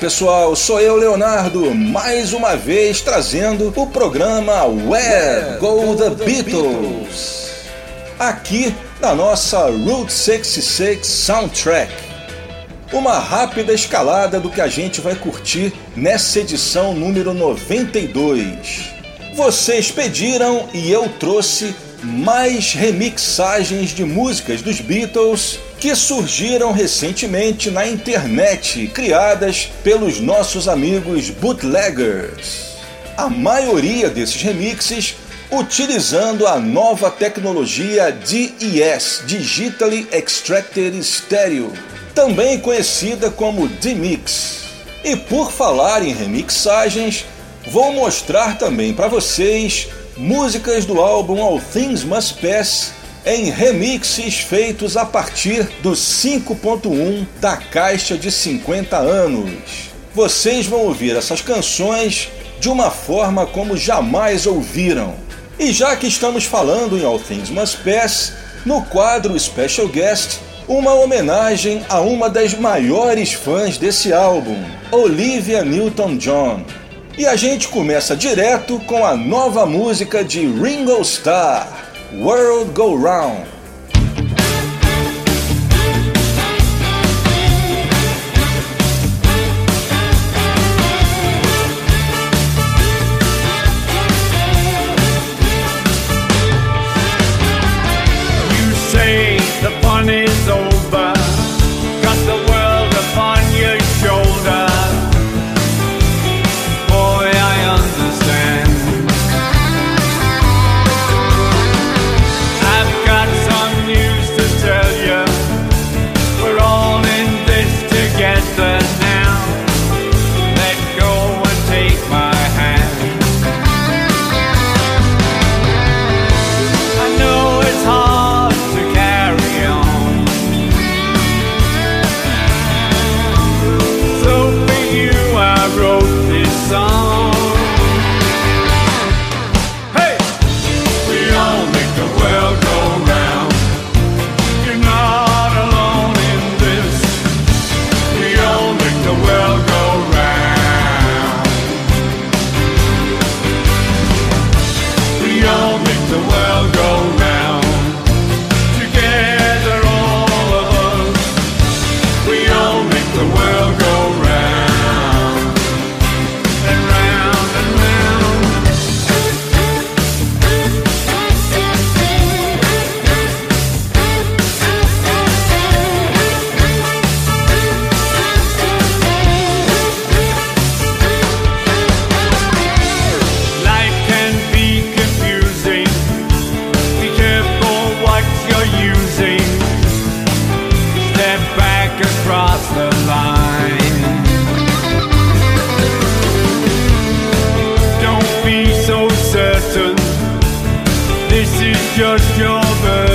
Pessoal, sou eu Leonardo, mais uma vez trazendo o programa Where Go the Beatles. Aqui na nossa Route 66 Soundtrack. Uma rápida escalada do que a gente vai curtir nessa edição número 92. Vocês pediram e eu trouxe mais remixagens de músicas dos Beatles que surgiram recentemente na internet, criadas pelos nossos amigos bootleggers. A maioria desses remixes utilizando a nova tecnologia DES Digitally Extracted Stereo, também conhecida como D-Mix. E por falar em remixagens, vou mostrar também para vocês músicas do álbum All Things Must Pass em remixes feitos a partir do 5.1 da caixa de 50 anos. Vocês vão ouvir essas canções de uma forma como jamais ouviram. E já que estamos falando em All Things Must Pass, no quadro Special Guest, uma homenagem a uma das maiores fãs desse álbum, Olivia Newton-John. E a gente começa direto com a nova música de Ringo Starr, World Go Round. this is just your birthday.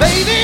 Sound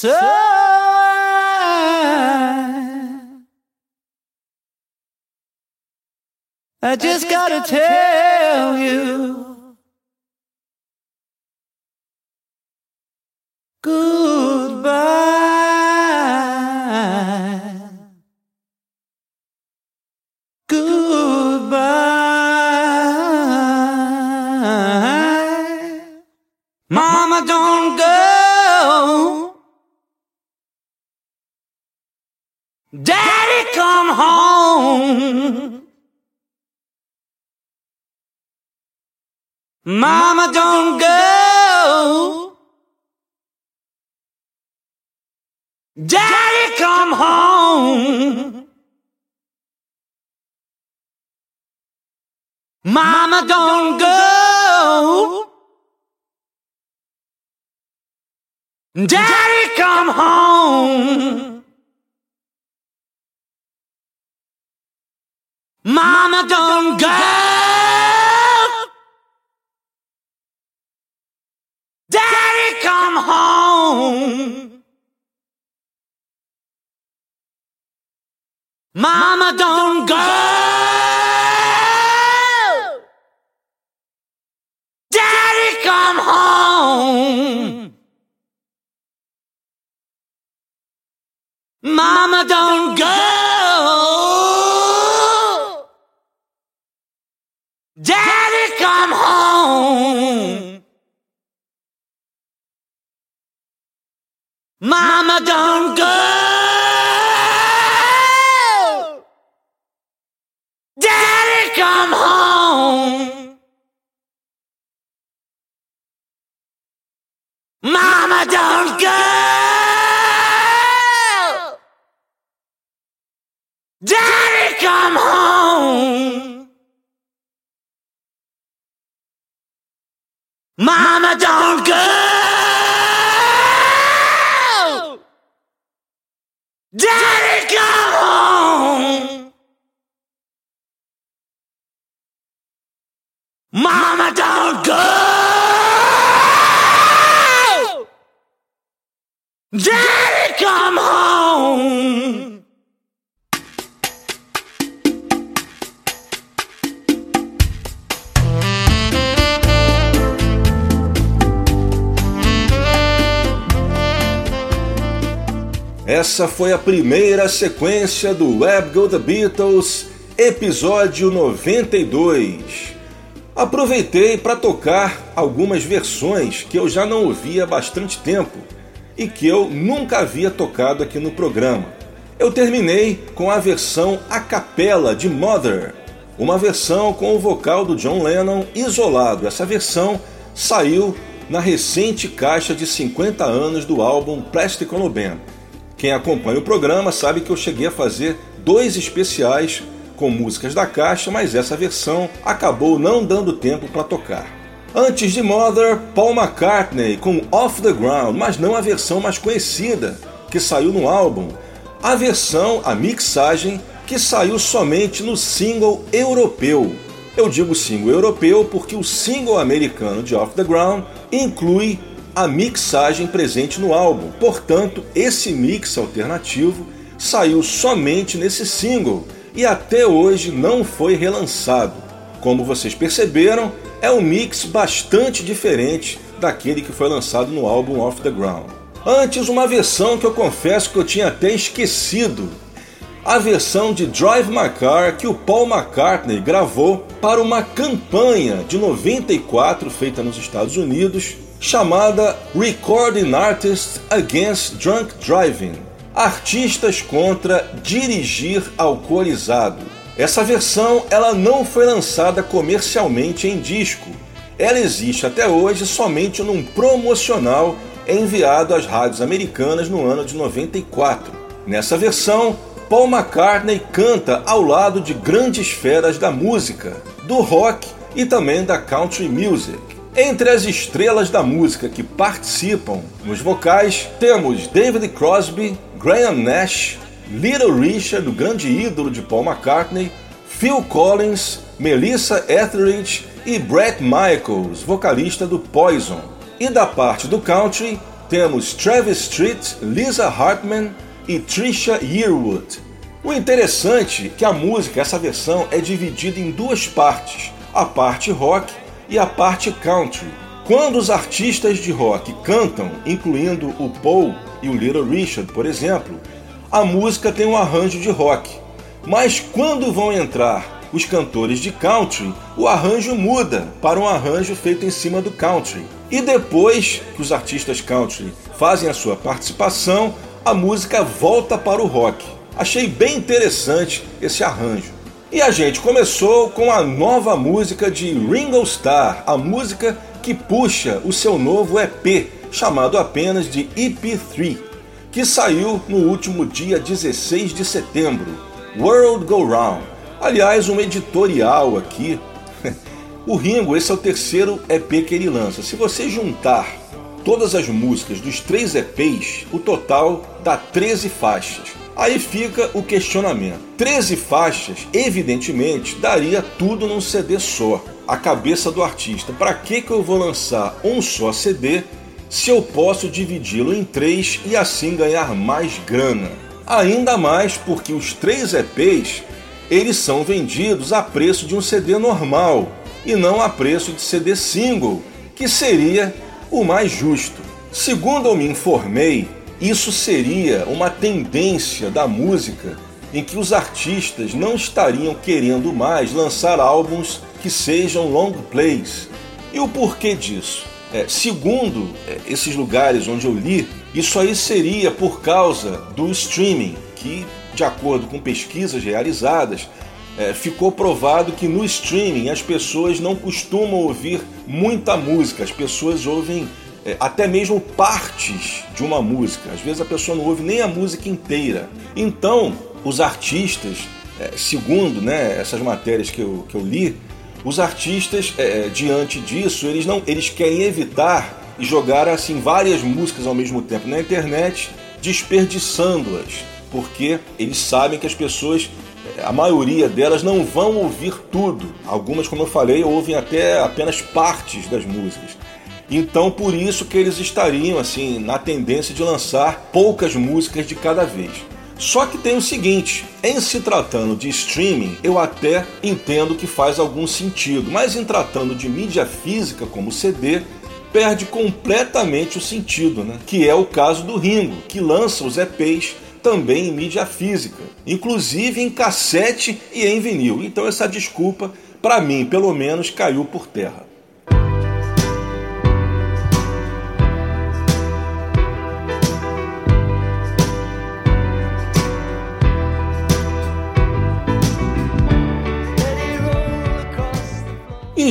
So I, I just gotta tell you Mama, don't go. Daddy, come home. Mama, don't go. Daddy, come home. Mama, don't go. Daddy, come home. Mama, don't go. Daddy, come home. Mama, don't go. Daddy, come home. Mama, don't go. Daddy, come home. Mama, don't go. Daddy, come home. Mama, don't go. Daddy, come home. Mama, don't go. Daddy, come home. Essa foi a primeira sequência do Web Go The Beatles, episódio 92. Aproveitei para tocar algumas versões que eu já não ouvia há bastante tempo e que eu nunca havia tocado aqui no programa. Eu terminei com a versão a capela de Mother, uma versão com o vocal do John Lennon isolado. Essa versão saiu na recente caixa de 50 anos do álbum Plastic Ono Band. Quem acompanha o programa sabe que eu cheguei a fazer dois especiais com músicas da caixa, mas essa versão acabou não dando tempo para tocar. Antes de Mother, Paul McCartney com Off the Ground, mas não a versão mais conhecida que saiu no álbum, a versão, a mixagem que saiu somente no single europeu. Eu digo single europeu porque o single americano de Off the Ground inclui a mixagem presente no álbum. Portanto, esse mix alternativo saiu somente nesse single e até hoje não foi relançado. Como vocês perceberam, é um mix bastante diferente daquele que foi lançado no álbum Off the Ground. Antes, uma versão que eu confesso que eu tinha até esquecido. A versão de Drive My Car que o Paul McCartney gravou para uma campanha de 94 feita nos Estados Unidos chamada Recording Artists Against Drunk Driving Artistas contra dirigir alcoolizado. Essa versão ela não foi lançada comercialmente em disco. Ela existe até hoje somente num promocional enviado às rádios americanas no ano de 94. Nessa versão, Paul McCartney canta ao lado de grandes feras da música, do rock e também da country music. Entre as estrelas da música que participam nos vocais, temos David Crosby, Graham Nash, Little Richard, o grande ídolo de Paul McCartney, Phil Collins, Melissa Etheridge e Brett Michaels, vocalista do Poison. E da parte do country, temos Travis Street, Lisa Hartman e Trisha Yearwood. O interessante é que a música, essa versão, é dividida em duas partes, a parte rock e a parte country. Quando os artistas de rock cantam, incluindo o Paul e o Little Richard, por exemplo, a música tem um arranjo de rock. Mas quando vão entrar os cantores de country, o arranjo muda para um arranjo feito em cima do country. E depois que os artistas country fazem a sua participação, a música volta para o rock. Achei bem interessante esse arranjo. E a gente começou com a nova música de Ringo Starr, a música que puxa o seu novo EP, chamado apenas de EP3, que saiu no último dia 16 de setembro, World Go Round. Aliás, um editorial aqui. o Ringo, esse é o terceiro EP que ele lança. Se você juntar todas as músicas dos três EPs, o total dá 13 faixas. Aí fica o questionamento. 13 faixas, evidentemente, daria tudo num CD só. A cabeça do artista. Para que, que eu vou lançar um só CD se eu posso dividi-lo em três e assim ganhar mais grana? Ainda mais porque os três EPs eles são vendidos a preço de um CD normal e não a preço de CD single, que seria o mais justo. Segundo eu me informei, isso seria uma tendência da música em que os artistas não estariam querendo mais lançar álbuns que sejam long plays. E o porquê disso? É, segundo é, esses lugares onde eu li, isso aí seria por causa do streaming, que, de acordo com pesquisas realizadas, é, ficou provado que no streaming as pessoas não costumam ouvir muita música, as pessoas ouvem é, até mesmo partes de uma música. Às vezes a pessoa não ouve nem a música inteira. Então, os artistas, é, segundo né, essas matérias que eu, que eu li, os artistas, é, diante disso, eles, não, eles querem evitar e jogar assim várias músicas ao mesmo tempo na internet, desperdiçando-as, porque eles sabem que as pessoas, é, a maioria delas não vão ouvir tudo. Algumas, como eu falei, ouvem até apenas partes das músicas. Então por isso que eles estariam assim na tendência de lançar poucas músicas de cada vez. Só que tem o seguinte, em se tratando de streaming, eu até entendo que faz algum sentido, mas em tratando de mídia física como CD, perde completamente o sentido, né? Que é o caso do Ringo, que lança os EPs também em mídia física, inclusive em cassete e em vinil. Então essa desculpa, para mim, pelo menos, caiu por terra.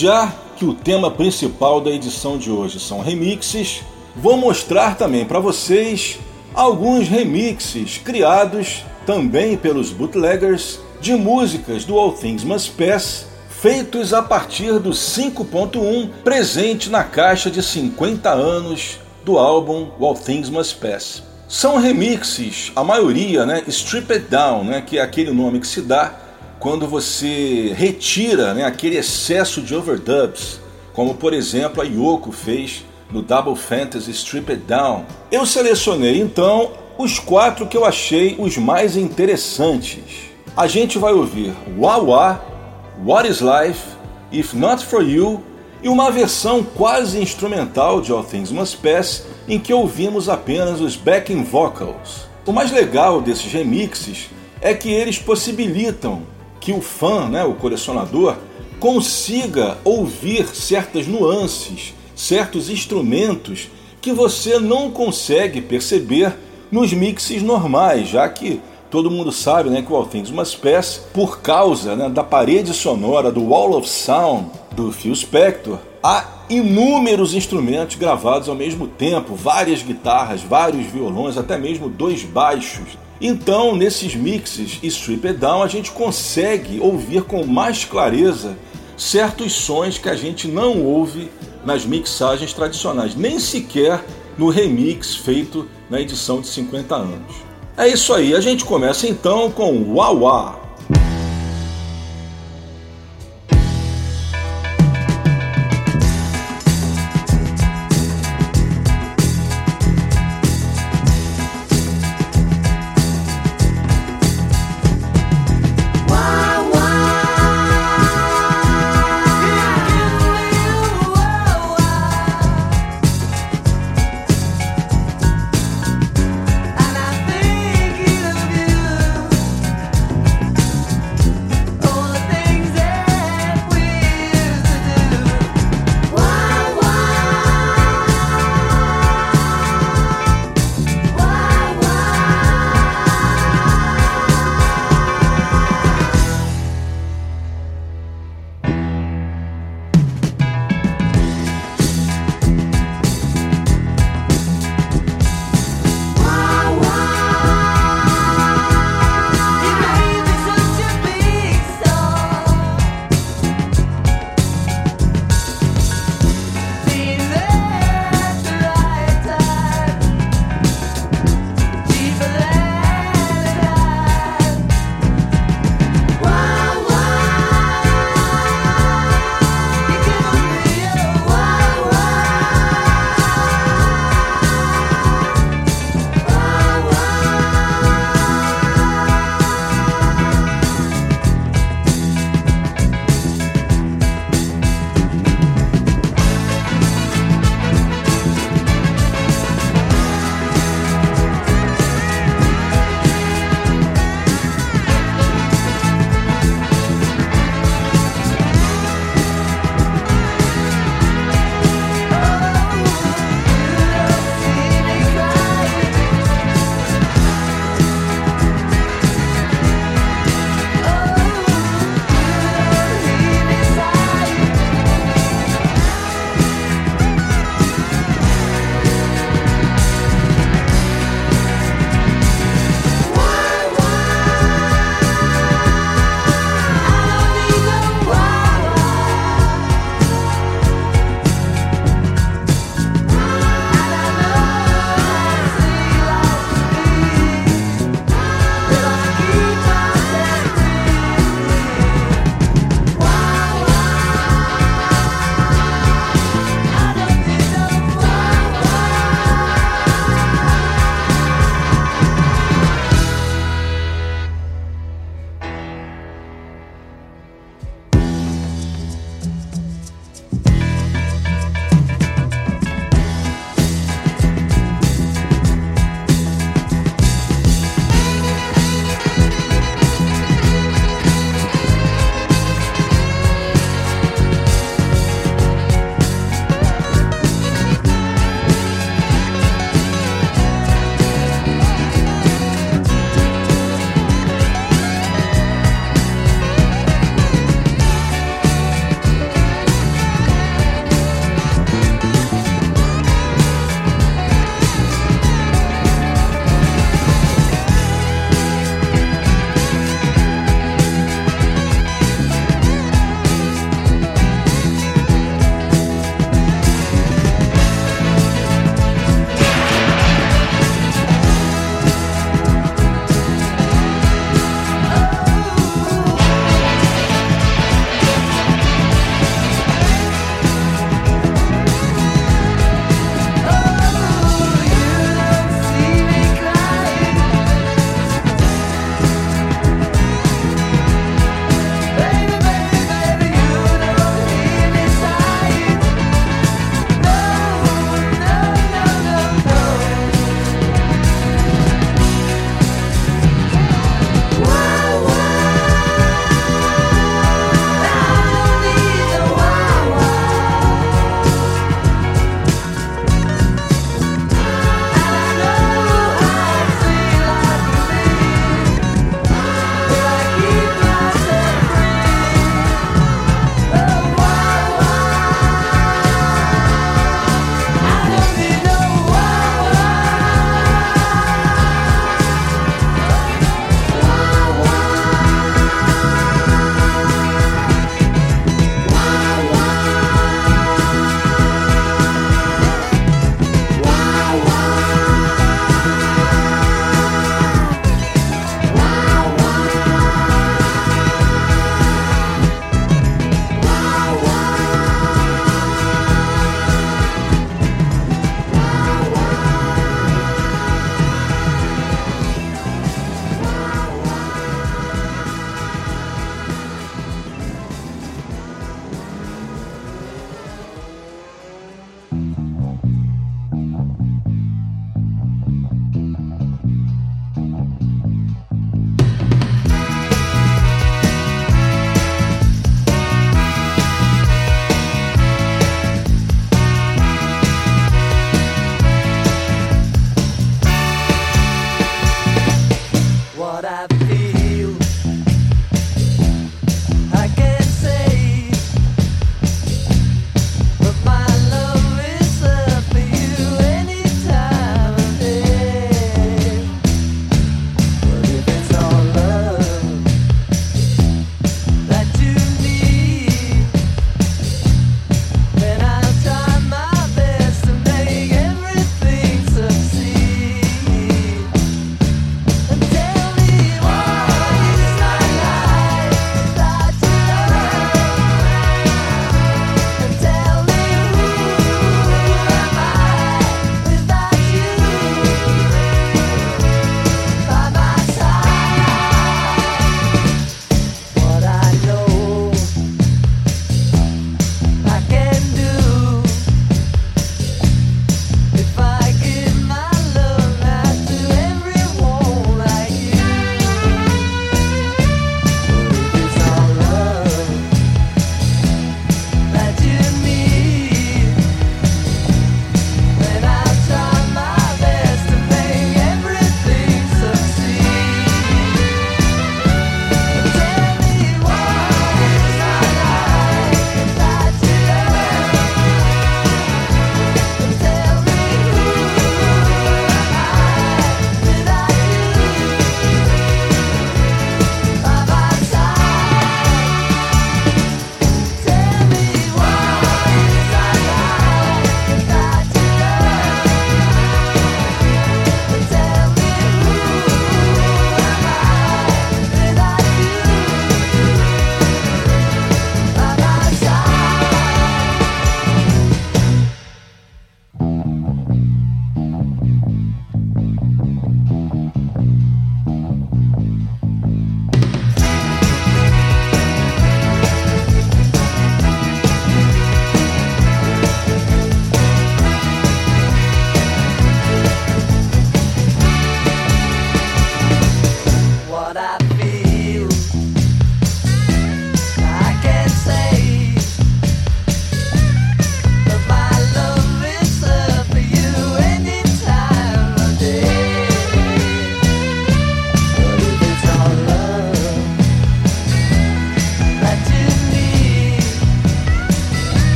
Já que o tema principal da edição de hoje são remixes, vou mostrar também para vocês alguns remixes criados também pelos bootleggers de músicas do All Things Must Pass, feitos a partir do 5.1 presente na caixa de 50 anos do álbum All Things Must Pass. São remixes, a maioria, né, stripped down, né, que é aquele nome que se dá quando você retira né, aquele excesso de overdubs, como por exemplo a Yoko fez no Double Fantasy Stripped Down. Eu selecionei então os quatro que eu achei os mais interessantes. A gente vai ouvir Wawa, What is Life, If Not For You e uma versão quase instrumental de All Things Must Pass em que ouvimos apenas os backing vocals. O mais legal desses remixes é que eles possibilitam que o fã, né, o colecionador, consiga ouvir certas nuances, certos instrumentos que você não consegue perceber nos mixes normais, já que todo mundo sabe né, que o All Things Must Pass, por causa né, da parede sonora do Wall of Sound do Phil Spector, há inúmeros instrumentos gravados ao mesmo tempo, várias guitarras, vários violões, até mesmo dois baixos. Então, nesses mixes e strip down, a gente consegue ouvir com mais clareza certos sons que a gente não ouve nas mixagens tradicionais, nem sequer no remix feito na edição de 50 anos. É isso aí, a gente começa então com Wawa.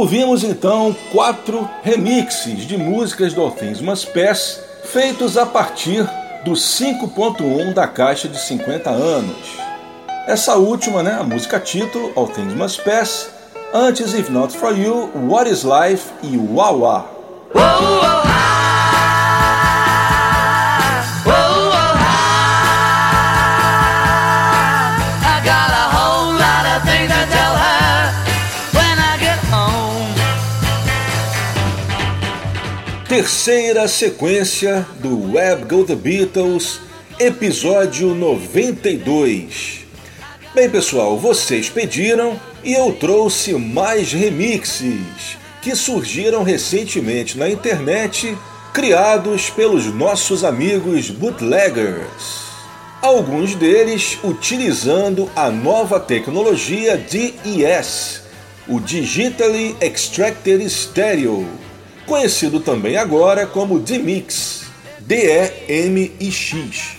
Ouvimos então quatro remixes de músicas do All Things Must Pass, feitos a partir do 5.1 da caixa de 50 anos. Essa última, né, a música título, All Things Must Pass, antes If Not For You, What Is Life e Wawa. Terceira sequência do Web Go The Beatles, episódio 92. Bem, pessoal, vocês pediram e eu trouxe mais remixes que surgiram recentemente na internet, criados pelos nossos amigos bootleggers. Alguns deles utilizando a nova tecnologia DES, o Digitally Extracted Stereo conhecido também agora como D-Mix, D-E-M-I-X.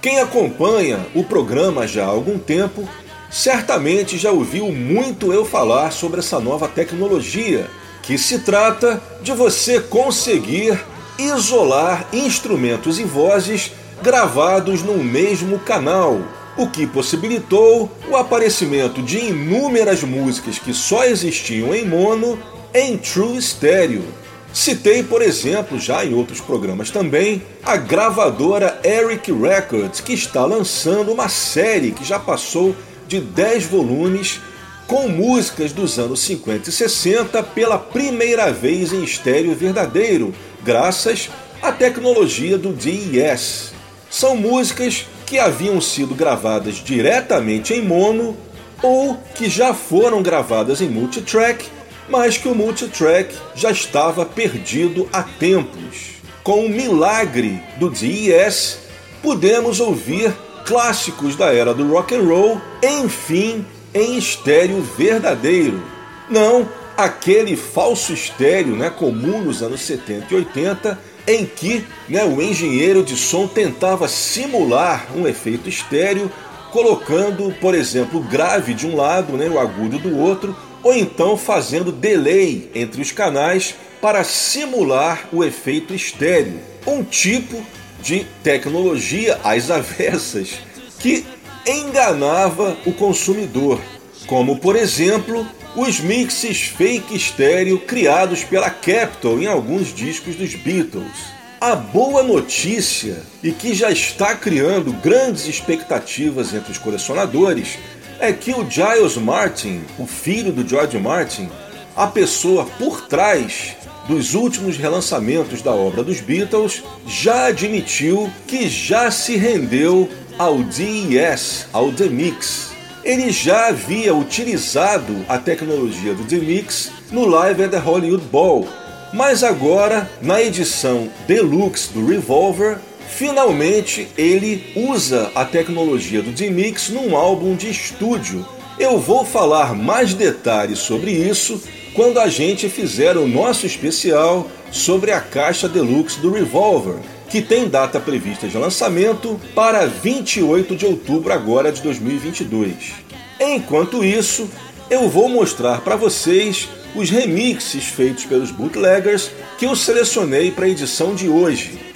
Quem acompanha o programa já há algum tempo certamente já ouviu muito eu falar sobre essa nova tecnologia, que se trata de você conseguir isolar instrumentos e vozes gravados no mesmo canal, o que possibilitou o aparecimento de inúmeras músicas que só existiam em mono em True Stereo. Citei, por exemplo, já em outros programas também, a gravadora Eric Records, que está lançando uma série que já passou de 10 volumes com músicas dos anos 50 e 60 pela primeira vez em estéreo verdadeiro, graças à tecnologia do DES. São músicas que haviam sido gravadas diretamente em mono ou que já foram gravadas em multitrack mas que o multitrack já estava perdido há tempos. Com o milagre do DES, pudemos ouvir clássicos da era do rock and roll, enfim, em estéreo verdadeiro. Não aquele falso estéreo né, comum nos anos 70 e 80, em que né, o engenheiro de som tentava simular um efeito estéreo, colocando, por exemplo, o grave de um lado, né, o agudo do outro, ou então fazendo delay entre os canais para simular o efeito estéreo, um tipo de tecnologia às avessas que enganava o consumidor, como por exemplo os mixes fake estéreo criados pela Capitol em alguns discos dos Beatles. A boa notícia, e que já está criando grandes expectativas entre os colecionadores, é que o Giles Martin, o filho do George Martin, a pessoa por trás dos últimos relançamentos da obra dos Beatles, já admitiu que já se rendeu ao DES, ao DMix. Ele já havia utilizado a tecnologia do DMix no Live at the Hollywood Bowl, mas agora, na edição deluxe do Revolver, Finalmente, ele usa a tecnologia do D-Mix num álbum de estúdio. Eu vou falar mais detalhes sobre isso quando a gente fizer o nosso especial sobre a caixa deluxe do Revolver, que tem data prevista de lançamento para 28 de outubro agora de 2022. Enquanto isso, eu vou mostrar para vocês os remixes feitos pelos bootleggers que eu selecionei para a edição de hoje.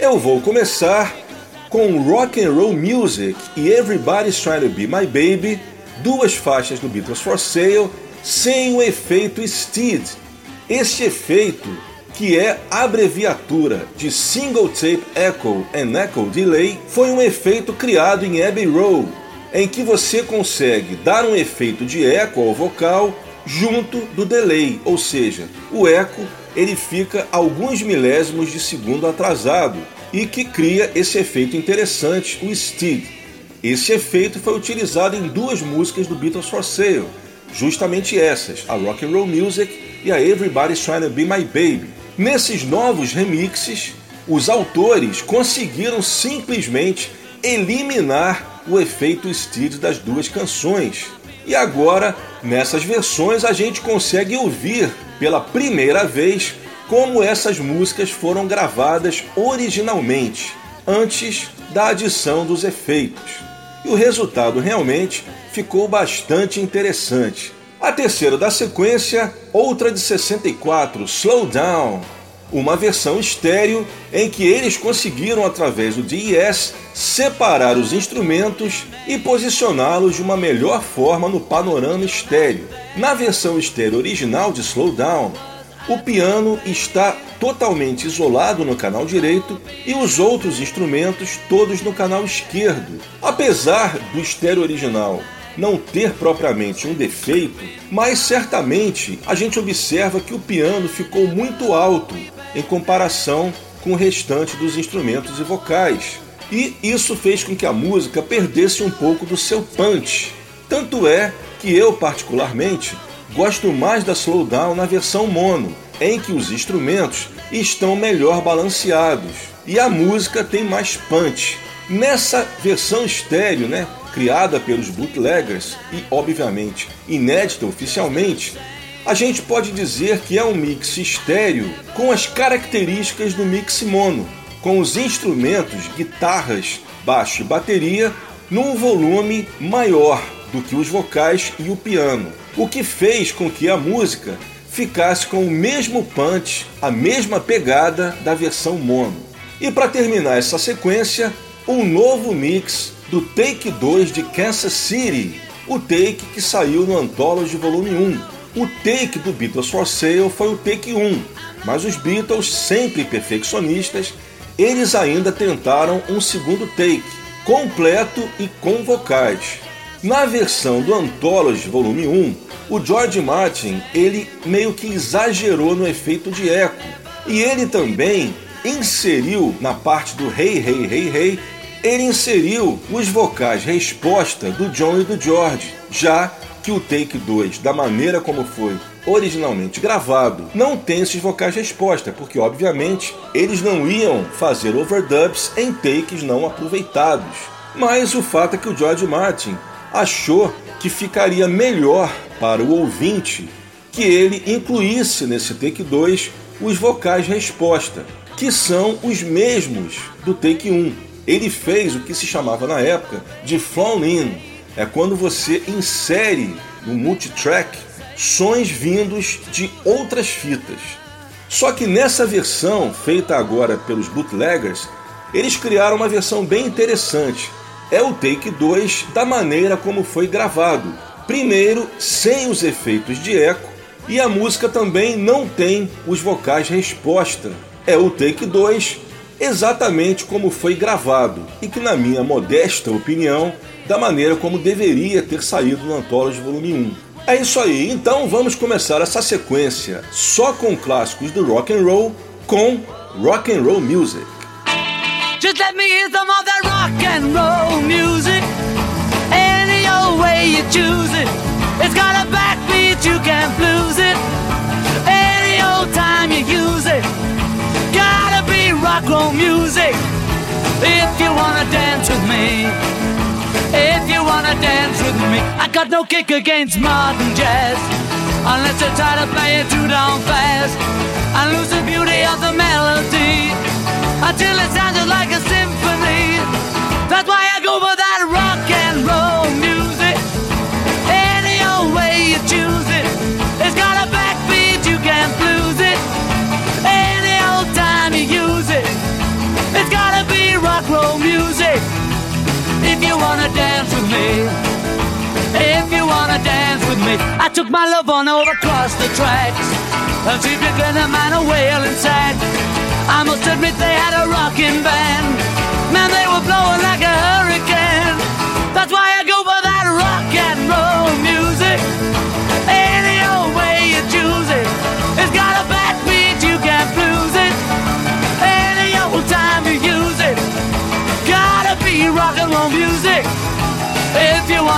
Eu vou começar com Rock and Roll Music e Everybody's Trying to Be My Baby, duas faixas do Beatles for Sale, sem o efeito Steed. Este efeito, que é abreviatura de Single Tape Echo and Echo Delay, foi um efeito criado em Abbey Road, em que você consegue dar um efeito de eco ao vocal junto do delay, ou seja, o eco ele fica alguns milésimos de segundo atrasado e que cria esse efeito interessante, o steed. Esse efeito foi utilizado em duas músicas do Beatles for Sale, justamente essas, a Rock and Roll Music e a Everybody's Trying to Be My Baby. Nesses novos remixes, os autores conseguiram simplesmente eliminar o efeito steed das duas canções. E agora, nessas versões, a gente consegue ouvir pela primeira vez como essas músicas foram gravadas originalmente, antes da adição dos efeitos. E o resultado realmente ficou bastante interessante. A terceira da sequência, outra de 64, Slow Down, uma versão estéreo em que eles conseguiram, através do DES, separar os instrumentos e posicioná-los de uma melhor forma no panorama estéreo. Na versão estéreo original de Slowdown, o piano está totalmente isolado no canal direito e os outros instrumentos todos no canal esquerdo. Apesar do estéreo original não ter propriamente um defeito, mas certamente a gente observa que o piano ficou muito alto em comparação com o restante dos instrumentos e vocais. E isso fez com que a música perdesse um pouco do seu punch. Tanto é que eu, particularmente, gosto mais da Slowdown na versão mono, em que os instrumentos estão melhor balanceados e a música tem mais punch. Nessa versão estéreo, né, criada pelos bootleggers e, obviamente, inédita oficialmente, a gente pode dizer que é um mix estéreo com as características do mix mono, com os instrumentos, guitarras, baixo e bateria num volume maior do que os vocais e o piano, o que fez com que a música ficasse com o mesmo punch, a mesma pegada da versão mono. E para terminar essa sequência, um novo mix do Take 2 de Kansas City, o take que saiu no Anthology Volume 1, o take do Beatles for Sale foi o take 1, mas os Beatles, sempre perfeccionistas, eles ainda tentaram um segundo take, completo e com vocais. Na versão do Anthology Volume 1, o George Martin ele meio que exagerou no efeito de eco e ele também inseriu na parte do Hey Hey Hey Hey ele inseriu os vocais resposta do John e do George, já que o take 2, da maneira como foi originalmente gravado, não tem esses vocais resposta, porque obviamente eles não iam fazer overdubs em takes não aproveitados. Mas o fato é que o George Martin achou que ficaria melhor para o ouvinte que ele incluísse nesse take 2 os vocais resposta, que são os mesmos do take 1. Ele fez o que se chamava na época de flown in, é quando você insere no multitrack sons vindos de outras fitas. Só que nessa versão, feita agora pelos bootleggers, eles criaram uma versão bem interessante. É o take 2 da maneira como foi gravado. Primeiro, sem os efeitos de eco, e a música também não tem os vocais resposta. É o take 2 exatamente como foi gravado e que, na minha modesta opinião, da maneira como deveria ter saído no Anthology Volume 1. É isso aí, então vamos começar essa sequência só com clássicos do rock and roll com rock and roll music. Just let me hear some of that rock and roll music. Any old way you choose it. It's got a backbeat, you can't lose it. Any old time wanna dance with me, I got no kick against modern jazz. Unless you try to play it too down fast and lose the beauty of the melody until it sounds like a symphony. That's why I go for that rock and roll music. Any old way you choose it, it's got a backbeat, you can't lose it. Any old time you use it, it's gotta be rock and roll music. Wanna dance with me, if you wanna dance with me, I took my love on over across the tracks. And if you a man a whale inside. I must admit they had a rocking band. Man, they were blowing like a hurricane. That's why I go for that rock and roll music. Any old way you choose it, it's got a backbeat, you can't lose it. Any old time you use it gotta be rock and roll music.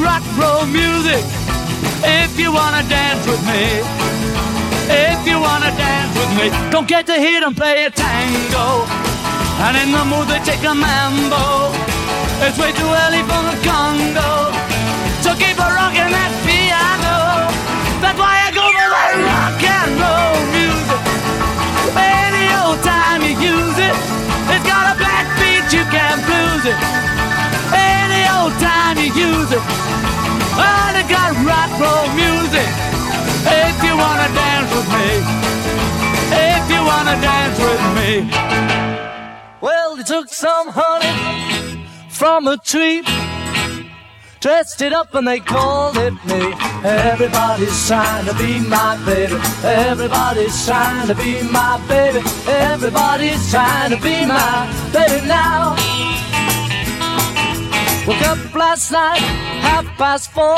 Rock roll music if you wanna dance with me. If you wanna dance with me, don't get to hear them play a tango. And in the mood they take a mambo. It's way too early for the Congo. So keep a rocking that piano. That's why I go for that rock and roll music. Any old time you use it, it's got a black you can't blues it. Any old time you use it, got rock roll music. If you wanna dance with me, if you wanna dance with me. Well, they took some honey from a tree dressed it up and they called it me. Everybody's trying to be my baby. Everybody's trying to be my baby. Everybody's trying to be my baby now. Woke up last night, half past four.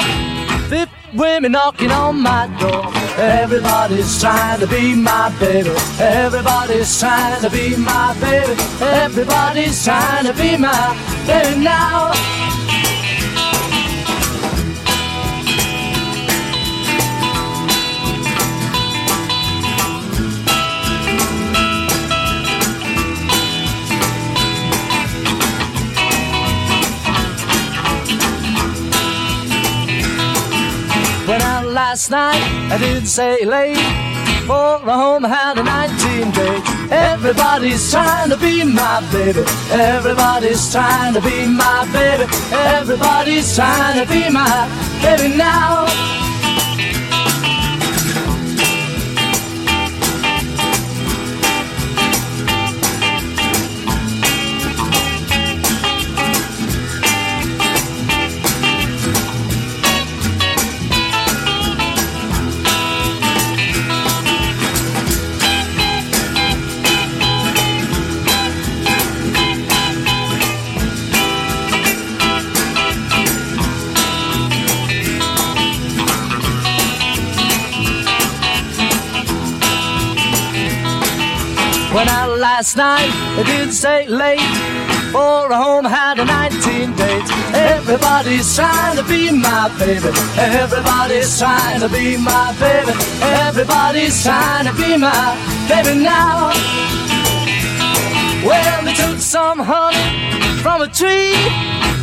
Fifty women knocking on my door. Everybody's trying to be my baby. Everybody's trying to be my baby. Everybody's trying to be my baby now. Last night, I didn't say late. For a home had a 19 date. Everybody's trying to be my baby. Everybody's trying to be my baby. Everybody's trying to be my baby now. Went out last night, it didn't say late. For a home had a 19 date. Everybody's trying to be my baby. Everybody's trying to be my baby. Everybody's trying to be my baby now. Well, they took some honey from a tree,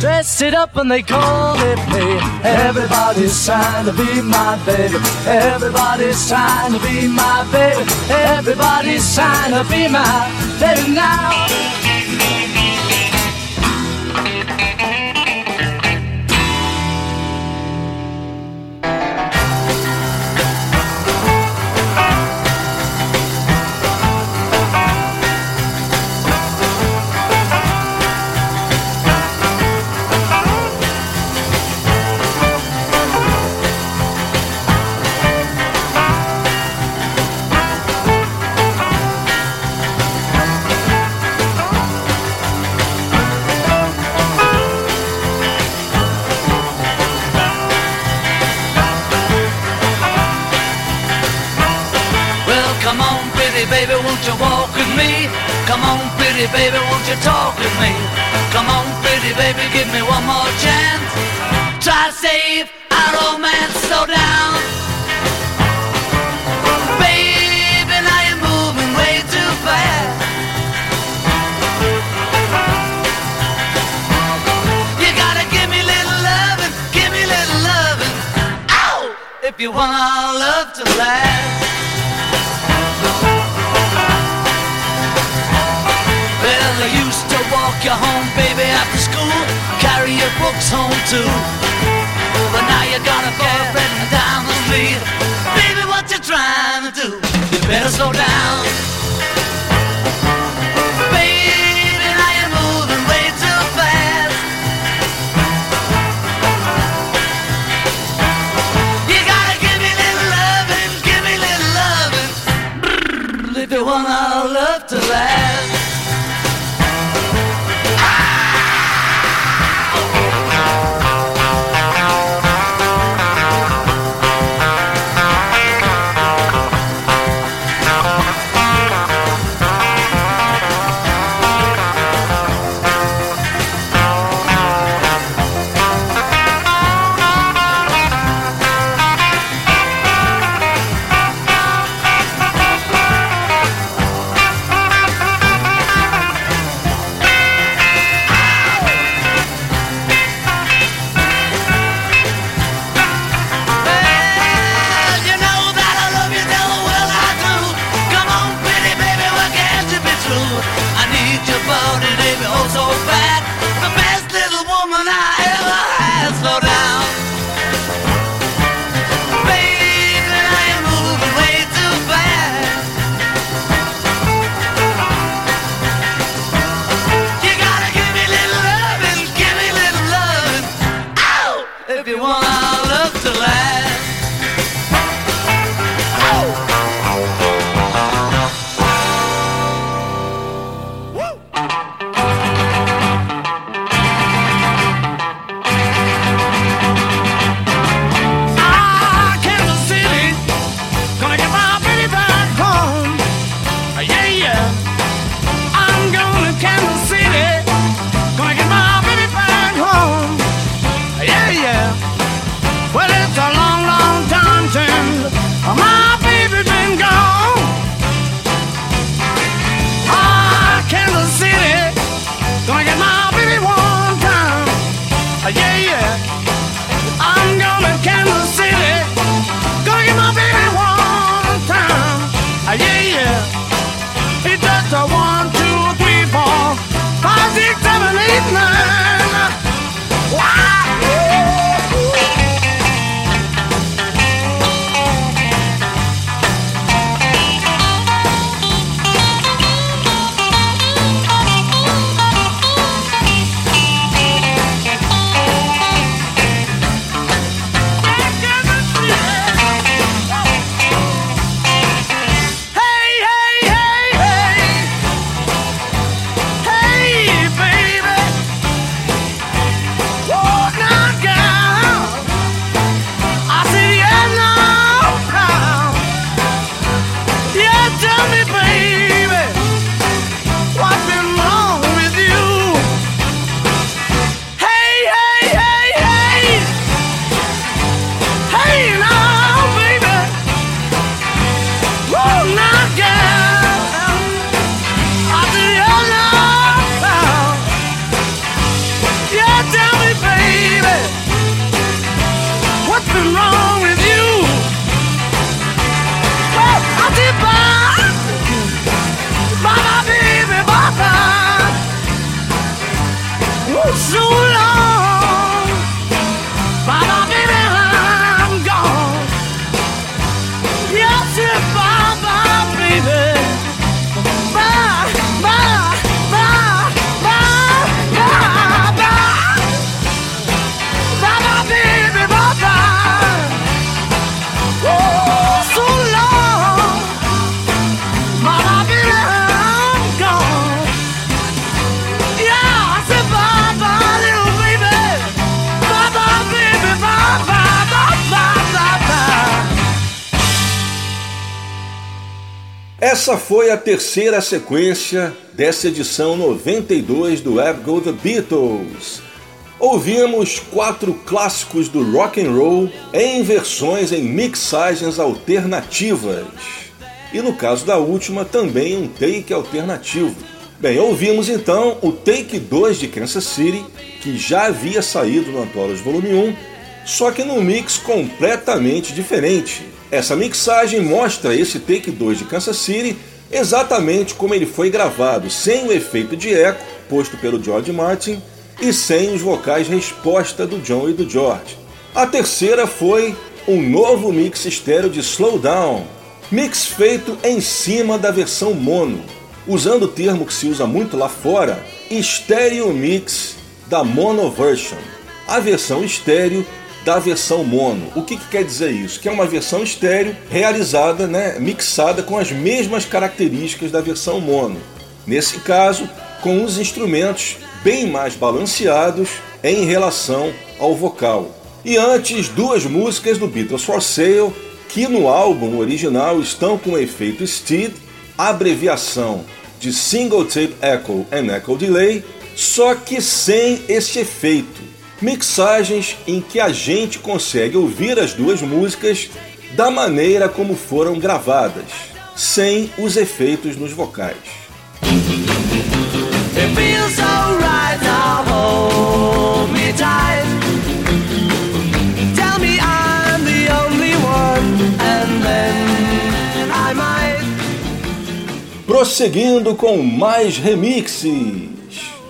dressed it up and they called it me. Everybody's trying to be my baby. Everybody's trying to be my baby. Everybody's trying to be my baby now. Come on, pretty baby, won't you talk with me? Come on, pretty baby, give me one more chance. Try to save our romance, slow down. Baby, now you're moving way too fast. You gotta give me little loving, give me little loving. Ow! If you want our love to last. I used to walk you home, baby, after school. Carry your books home too. But now you got a boyfriend down the street. Baby, what you trying to do? You better slow down. Baby, moving way too fast. You gotta give me little loving, give me little loving. If you want our love to last. Terceira sequência dessa edição 92 do Web Go The Beatles. Ouvimos quatro clássicos do rock and roll em versões em mixagens alternativas. E no caso da última, também um take alternativo. Bem, ouvimos então o Take 2 de Kansas City, que já havia saído no Antolos Volume 1, só que num mix completamente diferente. Essa mixagem mostra esse take 2 de Kansas City exatamente como ele foi gravado, sem o efeito de eco posto pelo George Martin e sem os vocais resposta do John e do George. A terceira foi um novo mix estéreo de Slow Down, mix feito em cima da versão mono, usando o termo que se usa muito lá fora, Stereo Mix da Mono Version. A versão estéreo da versão mono. O que, que, quer dizer isso? Que é uma versão estéreo realizada, né, mixada com as mesmas características da versão mono. Nesse caso, com os instrumentos bem mais balanceados em relação ao vocal. E antes, duas músicas do Beatles for Sale, que no álbum original estão com o efeito STEED, abreviação de Single Tape Echo and Echo Delay, só que sem esse efeito mixagens em que a gente consegue ouvir as duas músicas da maneira como foram gravadas, sem os efeitos nos vocais. Prosseguindo com mais remixes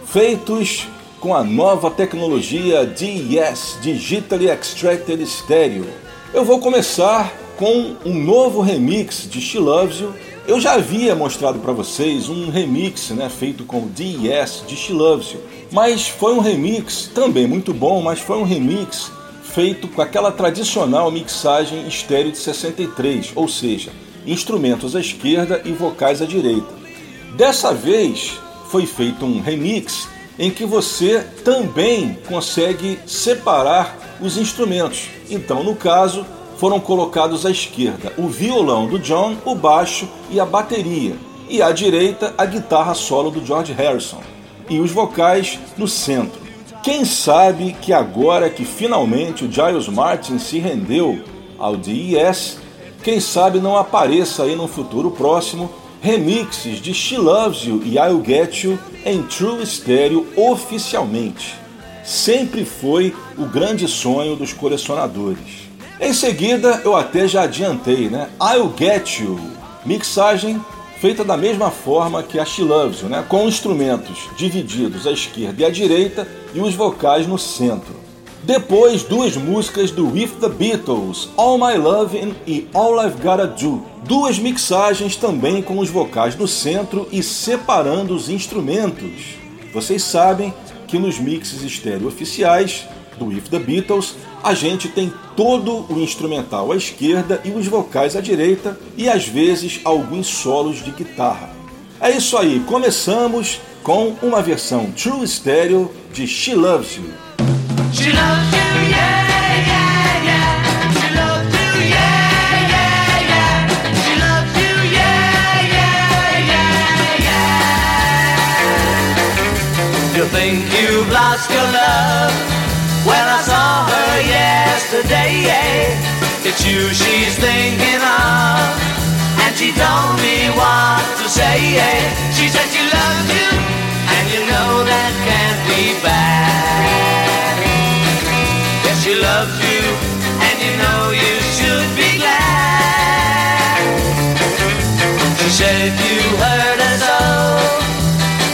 feitos com a nova tecnologia DES Digitally Extracted Stereo. Eu vou começar com um novo remix de She Loves You. Eu já havia mostrado para vocês um remix né, feito com DES de She Loves You, mas foi um remix também muito bom, mas foi um remix feito com aquela tradicional mixagem estéreo de 63, ou seja, instrumentos à esquerda e vocais à direita. Dessa vez foi feito um remix em que você também consegue separar os instrumentos. Então, no caso, foram colocados à esquerda o violão do John, o baixo e a bateria, e à direita a guitarra solo do George Harrison, e os vocais no centro. Quem sabe que agora que finalmente o Giles Martin se rendeu ao DES, quem sabe não apareça aí no futuro próximo remixes de She Loves You e I'll Get You em True Stereo oficialmente. Sempre foi o grande sonho dos colecionadores. Em seguida, eu até já adiantei, né? I'll Get You, mixagem feita da mesma forma que a She Loves You, né? com instrumentos divididos à esquerda e à direita e os vocais no centro. Depois, duas músicas do With the Beatles, All My Lovin' e All I've Gotta Do. Duas mixagens também com os vocais no centro e separando os instrumentos. Vocês sabem que nos mixes estéreo oficiais do With the Beatles, a gente tem todo o instrumental à esquerda e os vocais à direita e às vezes alguns solos de guitarra. É isso aí, começamos com uma versão True Stereo de She Loves You. Think you've lost your love? When I saw her yesterday, it's you she's thinking of. And she told me what to say. She said she loves you, and you know that can't be bad. She loves you, and you know you should be glad. She said you heard her so.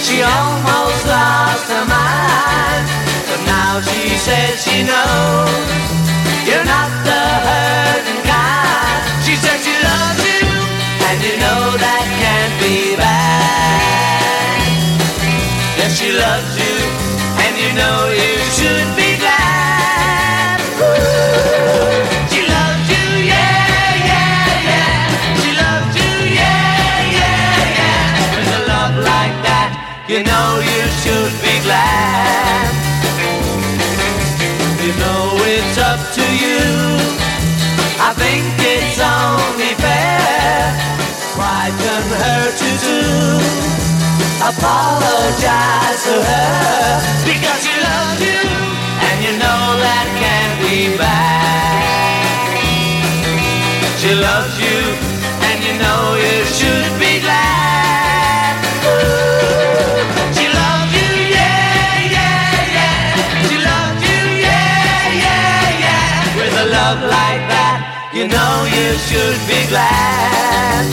She almost lost her mind. But now she says she knows you're not the hurting kind. She says she loves you, and you know that can't be bad. Yes, she loves you, and you know you should be hurt you to do apologize to her because she loves you and you know that can't be bad. She loves you and you know you you know you should be glad.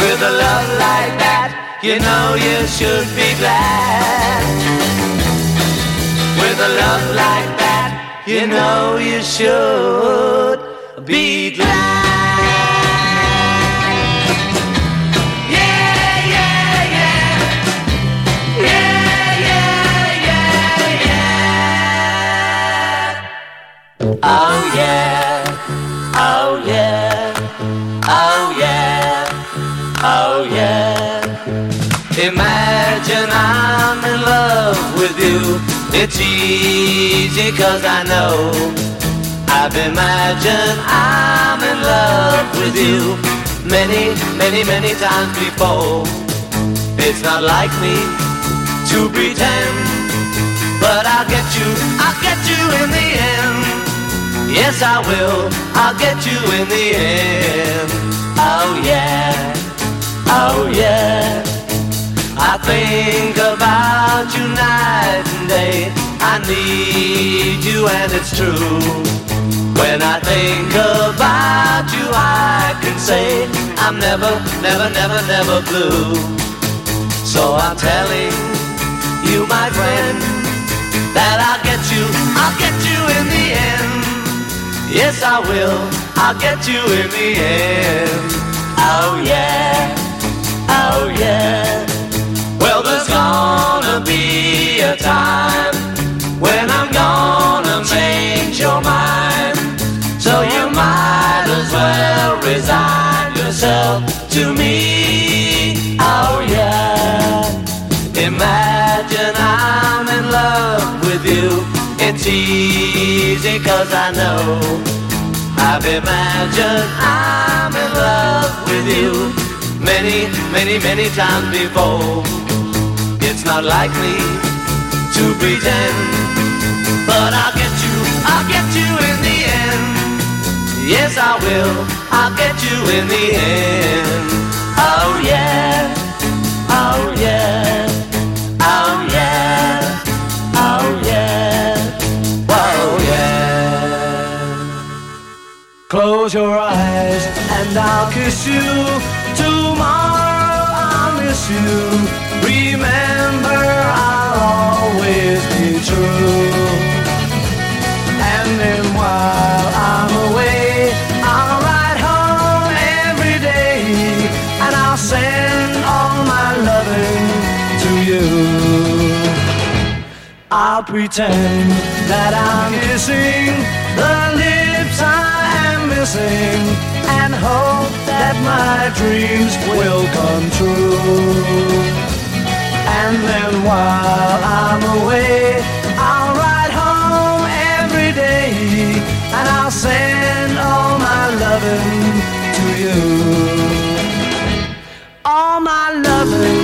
With a love like that, you know you should be glad. With a love like that, you know you should be glad. Yeah, yeah, yeah Yeah, yeah, yeah Oh yeah, It's easy cause I know. I've imagined I'm in love with you many, many, many times before. It's not like me to pretend, but I'll get you, I'll get you in the end. Yes, I will. I'll get you in the end. Oh, yeah. Oh, yeah. I think about you night and day. I need you, and it's true. When I think about you, I can say I'm never, never, never, never blue. So I'm telling you, my friend, that I'll get you, I'll get you in the end. Yes, I will, I'll get you in the end. Oh yeah, oh yeah. Well, there's gonna be a time to me. Oh yeah. Imagine I'm in love with you. It's easy cause I know. I've imagined I'm in love with you many, many, many times before. It's not like me to pretend, but I'll get you, I'll get you in. Yes, I will, I'll get you in the end. Oh yeah, oh yeah. Oh yeah, oh yeah, oh yeah. Close your eyes and I'll kiss you. Tomorrow I'll miss you. Remember, I'll always be true. And then while I'll pretend that I'm kissing the lips I am missing and hope that my dreams will come true. And then while I'm away, I'll ride home every day and I'll send all my loving to you. All my loving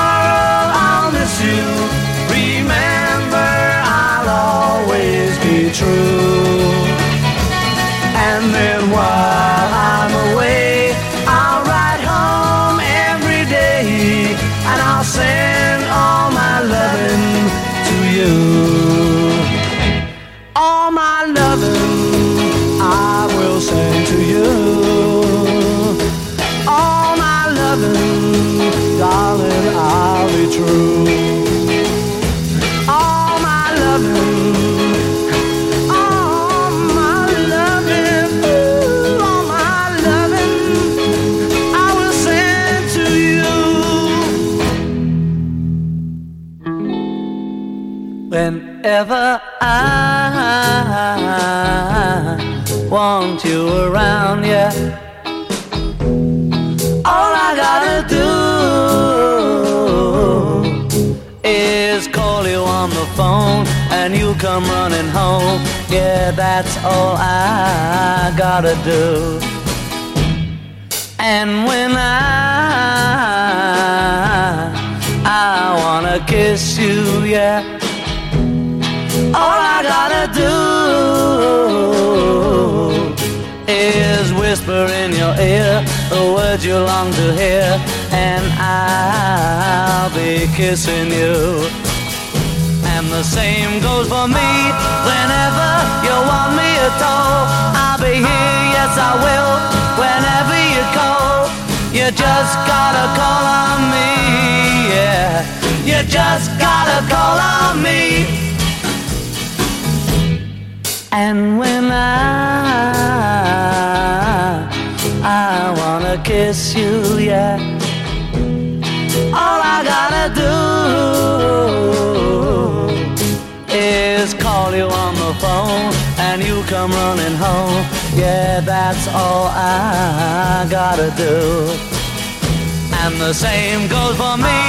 come running home. Yeah, that's all I gotta do. And when I I wanna kiss you, yeah. All I gotta do is whisper in your ear the words you long to hear, and I'll be kissing you. The same goes for me whenever you want me at all. I'll be here, yes, I will, whenever you call. You just gotta call on me, yeah. You just gotta call on me. And when I I wanna kiss you, yeah. All I gotta do come running home. Yeah, that's all I gotta do. And the same goes for me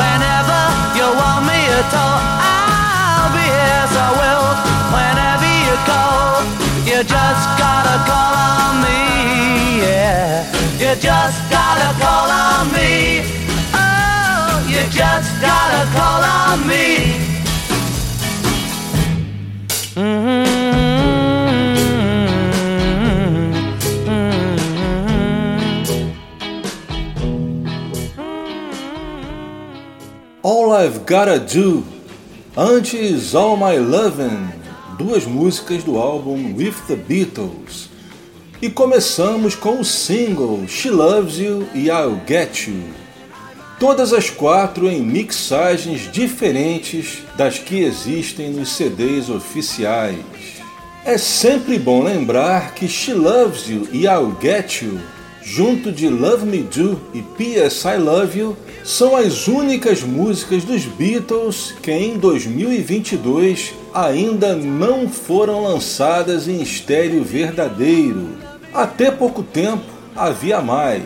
whenever you want me at all. I'll be here, so will whenever you call. You just gotta call on me, yeah. You just gotta call on me. Oh, you just gotta call on me. I've Gotta Do, antes All My Lovin', duas músicas do álbum With the Beatles. E começamos com o single She Loves You e I'll Get You. Todas as quatro em mixagens diferentes das que existem nos CDs oficiais. É sempre bom lembrar que She Loves You e I'll Get You, junto de Love Me Do e P.S. I Love You, são as únicas músicas dos Beatles que em 2022 ainda não foram lançadas em estéreo verdadeiro. Até pouco tempo havia mais.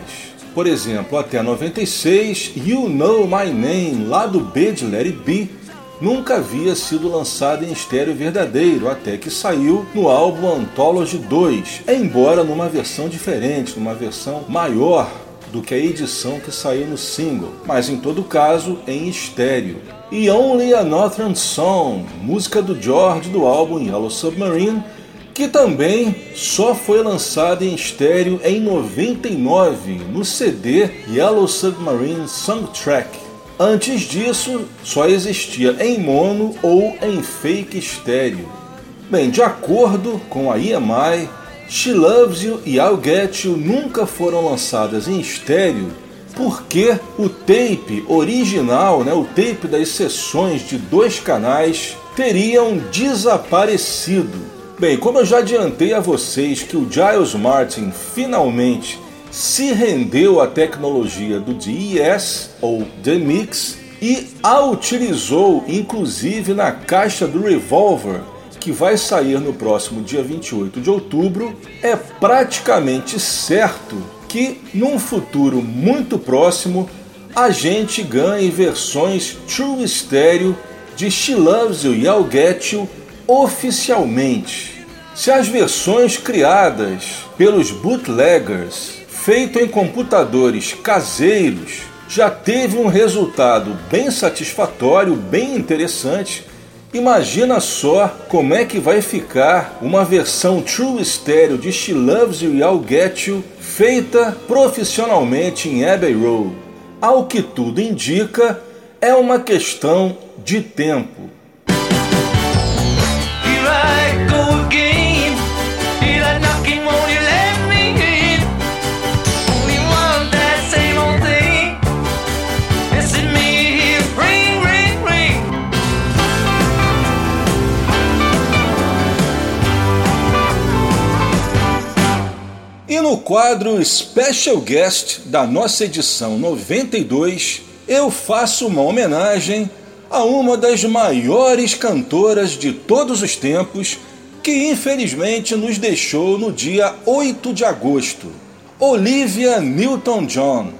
Por exemplo, até 96, You Know My Name, lá do B de It Be, nunca havia sido lançado em estéreo verdadeiro, até que saiu no álbum Anthology 2, embora numa versão diferente, numa versão maior do que a edição que saiu no single, mas em todo caso em estéreo. E Only a Northern Song, música do George do álbum Yellow Submarine, que também só foi lançada em estéreo em 99 no CD Yellow Submarine Soundtrack. Antes disso, só existia em mono ou em fake estéreo. Bem, de acordo com a EMI, She Loves You e I'll Get You nunca foram lançadas em estéreo porque o tape original, né, o tape das sessões de dois canais, teriam desaparecido. Bem, como eu já adiantei a vocês que o Giles Martin finalmente se rendeu à tecnologia do DES ou DMix e a utilizou inclusive na caixa do Revolver que vai sair no próximo dia 28 de outubro, é praticamente certo que num futuro muito próximo a gente ganhe versões True Stereo de She Loves You e I'll Get You oficialmente. Se as versões criadas pelos bootleggers, feito em computadores caseiros, já teve um resultado bem satisfatório, bem interessante, Imagina só como é que vai ficar uma versão True Stereo de She Loves You e I'll Get You feita profissionalmente em Abbey Road. Ao que tudo indica, é uma questão de tempo. Quadro Special Guest da nossa edição 92, eu faço uma homenagem a uma das maiores cantoras de todos os tempos que infelizmente nos deixou no dia 8 de agosto, Olivia Newton-John.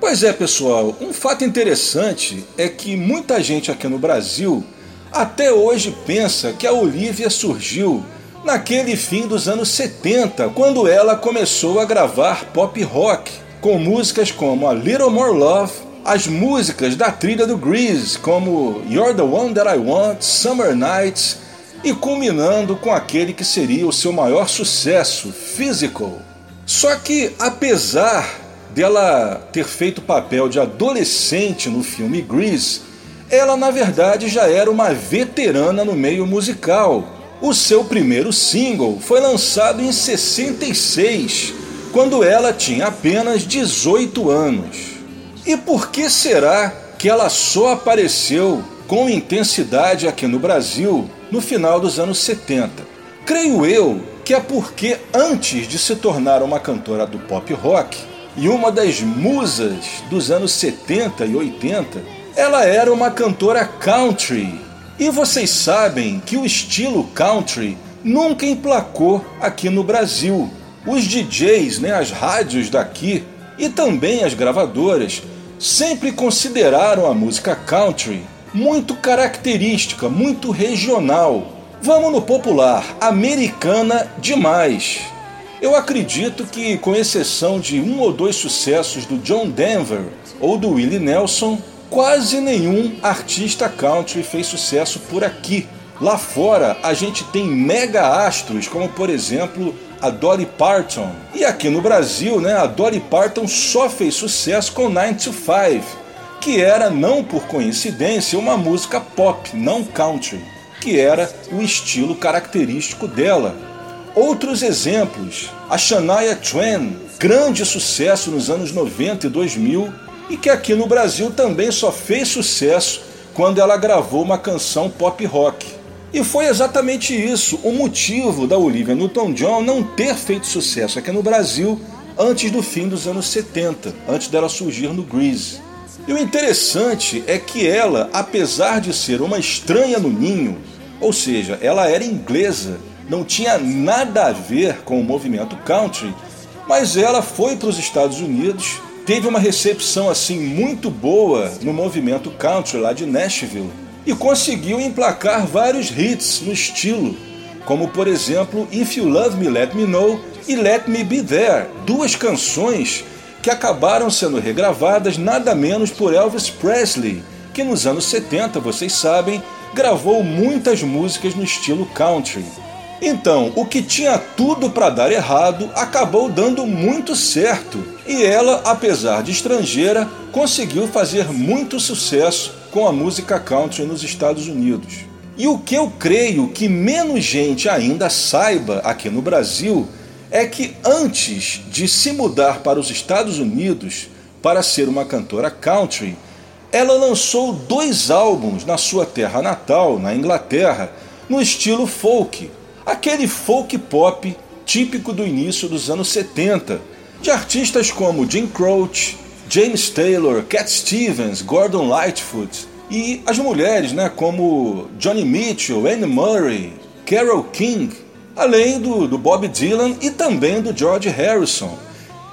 Pois é, pessoal, um fato interessante é que muita gente aqui no Brasil até hoje pensa que a Olivia surgiu naquele fim dos anos 70, quando ela começou a gravar pop rock, com músicas como A Little More Love, as músicas da trilha do Grease, como You're the One That I Want, Summer Nights, e culminando com aquele que seria o seu maior sucesso, Physical. Só que, apesar dela ter feito papel de adolescente no filme Grease, ela na verdade já era uma veterana no meio musical o seu primeiro single foi lançado em 66, quando ela tinha apenas 18 anos. E por que será que ela só apareceu com intensidade aqui no Brasil no final dos anos 70? Creio eu que é porque antes de se tornar uma cantora do pop rock e uma das musas dos anos 70 e 80, ela era uma cantora country e vocês sabem que o estilo country nunca emplacou aqui no Brasil. Os DJs, né, as rádios daqui e também as gravadoras sempre consideraram a música country muito característica, muito regional. Vamos no popular, americana demais. Eu acredito que, com exceção de um ou dois sucessos do John Denver ou do Willie Nelson, Quase nenhum artista country fez sucesso por aqui. Lá fora a gente tem mega astros, como por exemplo a Dolly Parton. E aqui no Brasil, né, a Dolly Parton só fez sucesso com 9 to 5, que era, não por coincidência, uma música pop, não country, que era o estilo característico dela. Outros exemplos, a Shania Twain, grande sucesso nos anos 90 e 2000, e que aqui no Brasil também só fez sucesso quando ela gravou uma canção pop rock. E foi exatamente isso o motivo da Olivia Newton-John não ter feito sucesso aqui no Brasil antes do fim dos anos 70, antes dela surgir no Grease. E o interessante é que ela, apesar de ser uma estranha no ninho, ou seja, ela era inglesa, não tinha nada a ver com o movimento country, mas ela foi para os Estados Unidos, teve uma recepção assim muito boa no movimento country lá de Nashville e conseguiu emplacar vários hits no estilo, como por exemplo If You Love Me Let Me Know e Let Me Be There, duas canções que acabaram sendo regravadas nada menos por Elvis Presley, que nos anos 70, vocês sabem, gravou muitas músicas no estilo country. Então, o que tinha tudo para dar errado acabou dando muito certo, e ela, apesar de estrangeira, conseguiu fazer muito sucesso com a música country nos Estados Unidos. E o que eu creio que menos gente ainda saiba aqui no Brasil é que antes de se mudar para os Estados Unidos para ser uma cantora country, ela lançou dois álbuns na sua terra natal, na Inglaterra, no estilo folk, aquele folk pop típico do início dos anos 70, de artistas como Jim Croce, James Taylor, Cat Stevens, Gordon Lightfoot e as mulheres, né, como Johnny Mitchell, Anne Murray, Carole King, além do, do Bob Dylan e também do George Harrison.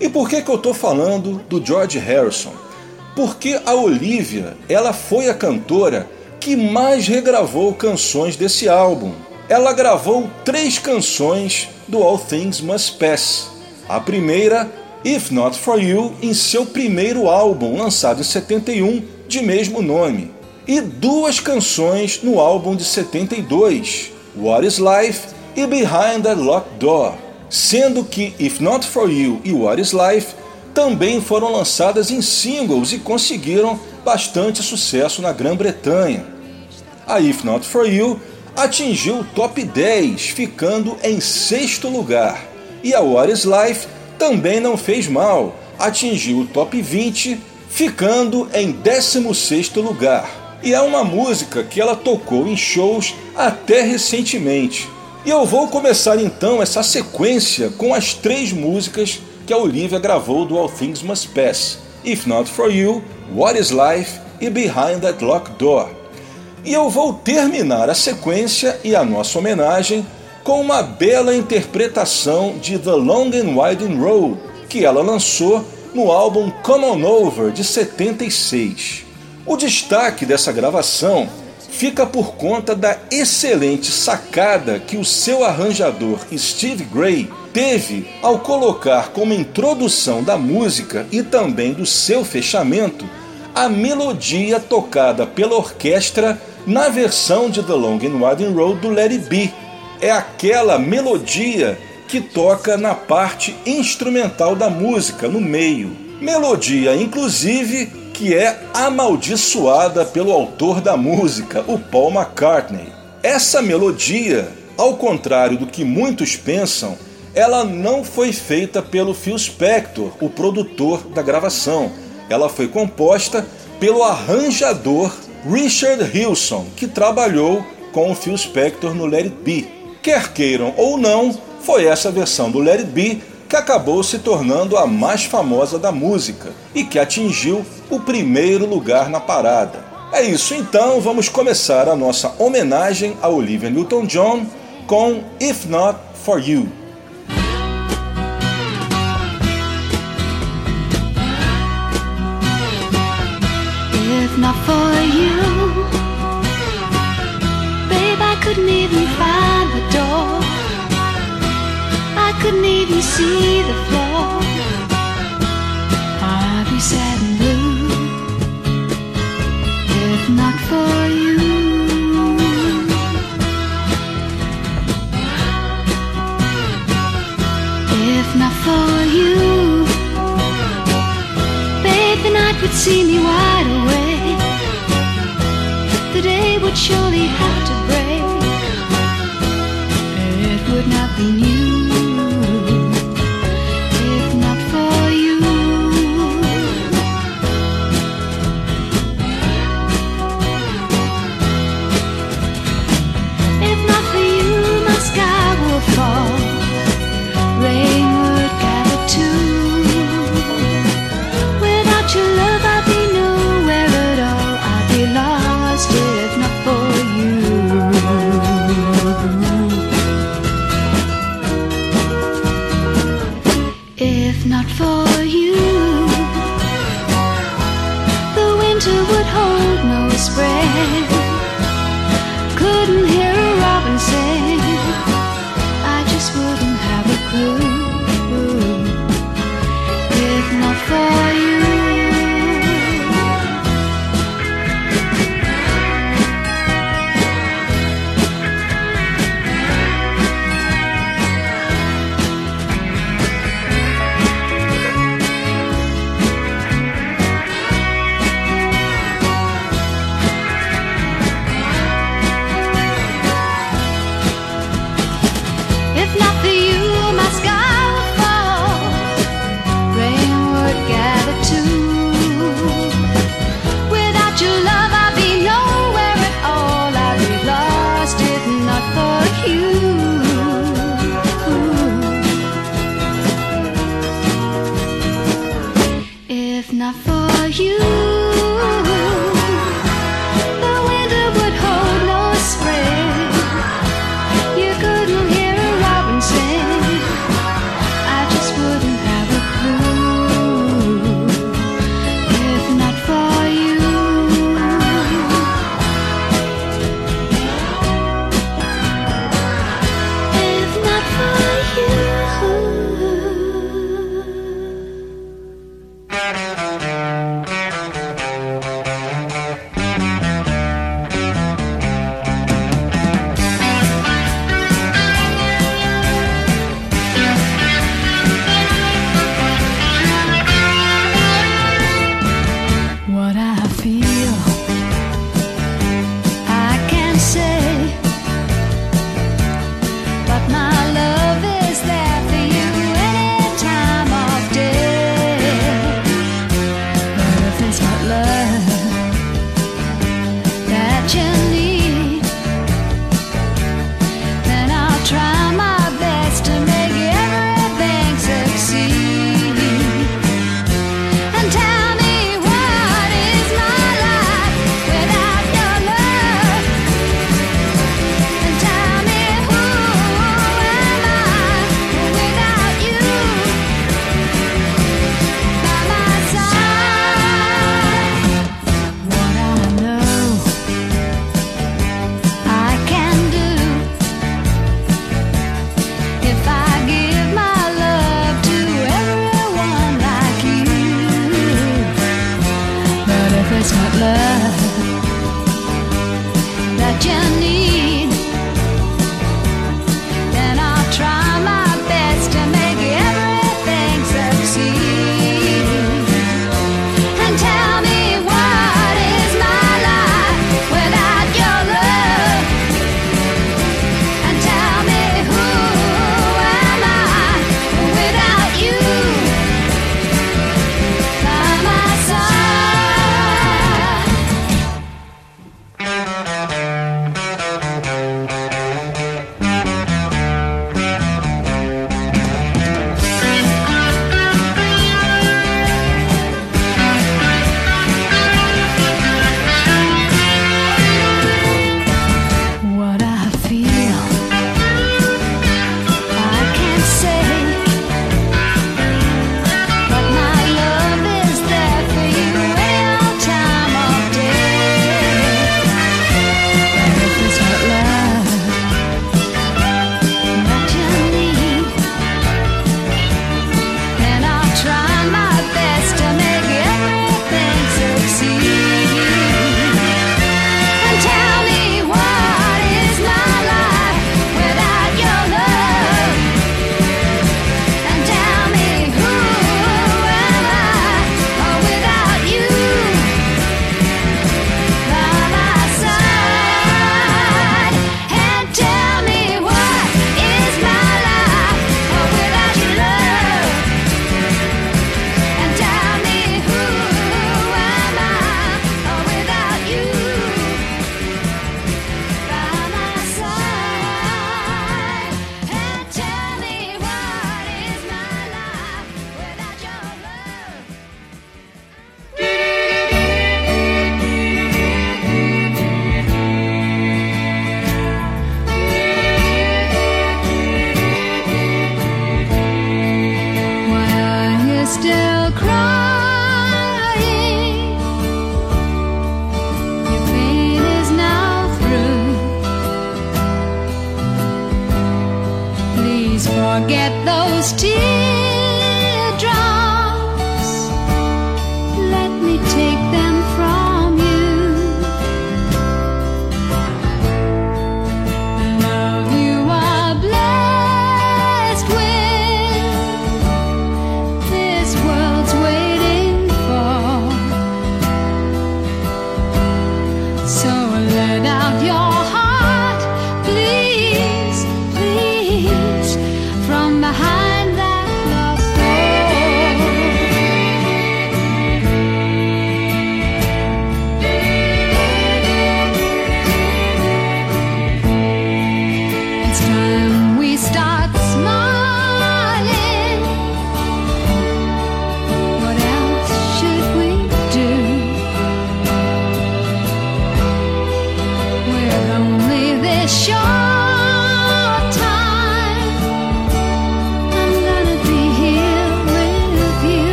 E por que, que eu estou falando do George Harrison? Porque a Olivia ela foi a cantora que mais regravou canções desse álbum. Ela gravou três canções do All Things Must Pass. A primeira, If Not For You, em seu primeiro álbum, lançado em 71, de mesmo nome. E duas canções no álbum de 72, What Is Life e Behind That Locked Door, sendo que If Not For You e What Is Life também foram lançadas em singles e conseguiram bastante sucesso na Grã-Bretanha. A If Not For You atingiu o top 10, ficando em sexto lugar, e a What Is Life também não fez mal, atingiu o top 20, ficando em 16 lugar. E é uma música que ela tocou em shows até recentemente, e eu vou começar então essa sequência com as três músicas que a Olivia gravou do All Things Must Pass: If Not For You, What Is Life e Behind That Locked Door. E eu vou terminar a sequência e a nossa homenagem com uma bela interpretação de The Long and Winding Road, que ela lançou no álbum Come On Over de 76. O destaque dessa gravação fica por conta da excelente sacada que o seu arranjador Steve Gray teve ao colocar como introdução da música e também do seu fechamento a melodia tocada pela orquestra na versão de The Long and Winding Road do It Be. É aquela melodia que toca na parte instrumental da música, no meio. Melodia, inclusive, que é amaldiçoada pelo autor da música, o Paul McCartney. Essa melodia, ao contrário do que muitos pensam, ela não foi feita pelo Phil Spector, o produtor da gravação. Ela foi composta pelo arranjador Richard Hilson, que trabalhou com o Phil Spector no Let It Be. Quer queiram ou não, foi essa versão do Let It Be que acabou se tornando a mais famosa da música e que atingiu o primeiro lugar na parada. É isso então, vamos começar a nossa homenagem a Olivia Newton-John com If Not For You. If not for couldn't even find the door. I couldn't even see the floor. I'd be sad and blue if not for you. If not for you, babe, the night would see me wide awake.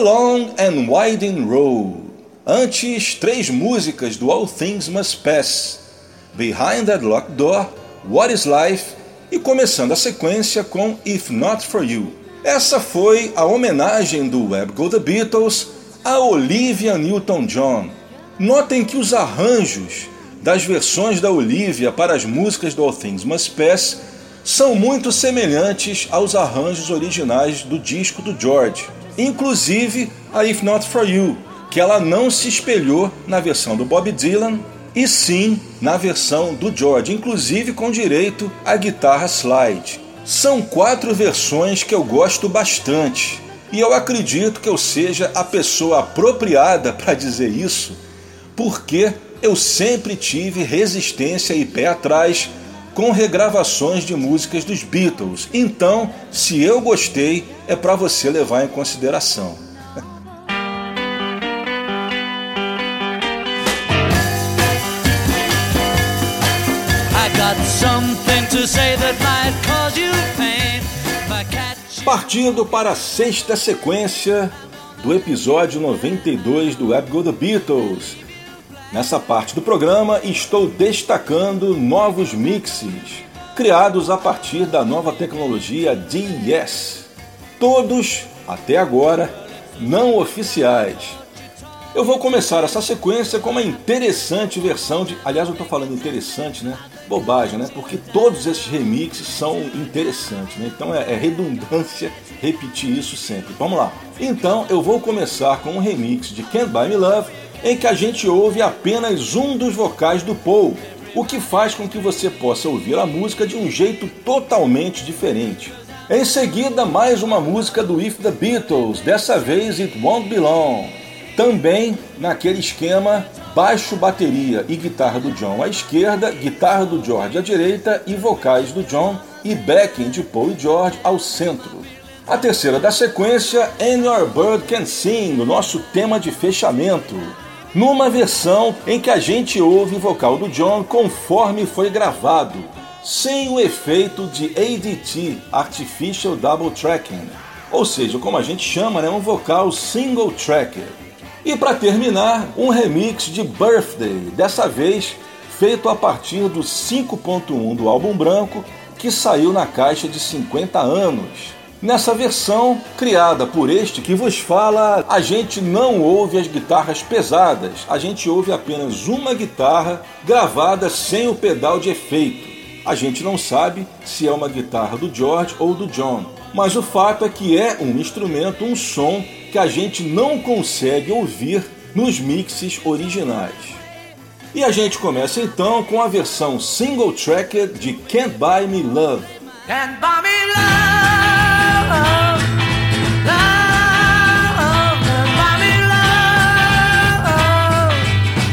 Long and Winding Road. Antes, três músicas do All Things Must Pass: Behind That Locked Door, What Is Life e começando a sequência com If Not For You. Essa foi a homenagem do Web Go The Beatles a Olivia Newton-John. Notem que os arranjos das versões da Olivia para as músicas do All Things Must Pass são muito semelhantes aos arranjos originais do disco do George, inclusive a If Not For You, que ela não se espelhou na versão do Bob Dylan e sim na versão do George, inclusive com direito à guitarra slide. São quatro versões que eu gosto bastante e eu acredito que eu seja a pessoa apropriada para dizer isso, porque eu sempre tive resistência e pé atrás com regravações de músicas dos Beatles. Então, se eu gostei, é para você levar em consideração. Partindo para a sexta sequência do episódio 92 do Web Go The Beatles. Nessa parte do programa estou destacando novos mixes criados a partir da nova tecnologia DES. Todos, até agora, não oficiais eu vou começar essa sequência com uma interessante versão de. Aliás, eu estou falando interessante, né? Bobagem, né? Porque todos esses remixes são interessantes, né? Então é, é redundância repetir isso sempre. Vamos lá. Então eu vou começar com um remix de Can't Buy Me Love, em que a gente ouve apenas um dos vocais do Paul, o que faz com que você possa ouvir a música de um jeito totalmente diferente. Em seguida, mais uma música do If the Beatles, dessa vez It Won't Be Long. Também naquele esquema baixo, bateria e guitarra do John à esquerda, guitarra do George à direita e vocais do John e backing de Paul e George ao centro. A terceira da sequência, And Your Bird Can Sing, o nosso tema de fechamento, numa versão em que a gente ouve o vocal do John conforme foi gravado, sem o efeito de ADT, Artificial Double Tracking, ou seja, como a gente chama, né, um vocal single tracker. E para terminar, um remix de Birthday, dessa vez feito a partir do 5.1 do álbum branco que saiu na caixa de 50 anos. Nessa versão, criada por este que vos fala, a gente não ouve as guitarras pesadas, a gente ouve apenas uma guitarra gravada sem o pedal de efeito. A gente não sabe se é uma guitarra do George ou do John, mas o fato é que é um instrumento, um som que a gente não consegue ouvir nos mixes originais. E a gente começa então com a versão single tracker de Can't Buy Me Love. Can't buy me love, love, buy me love.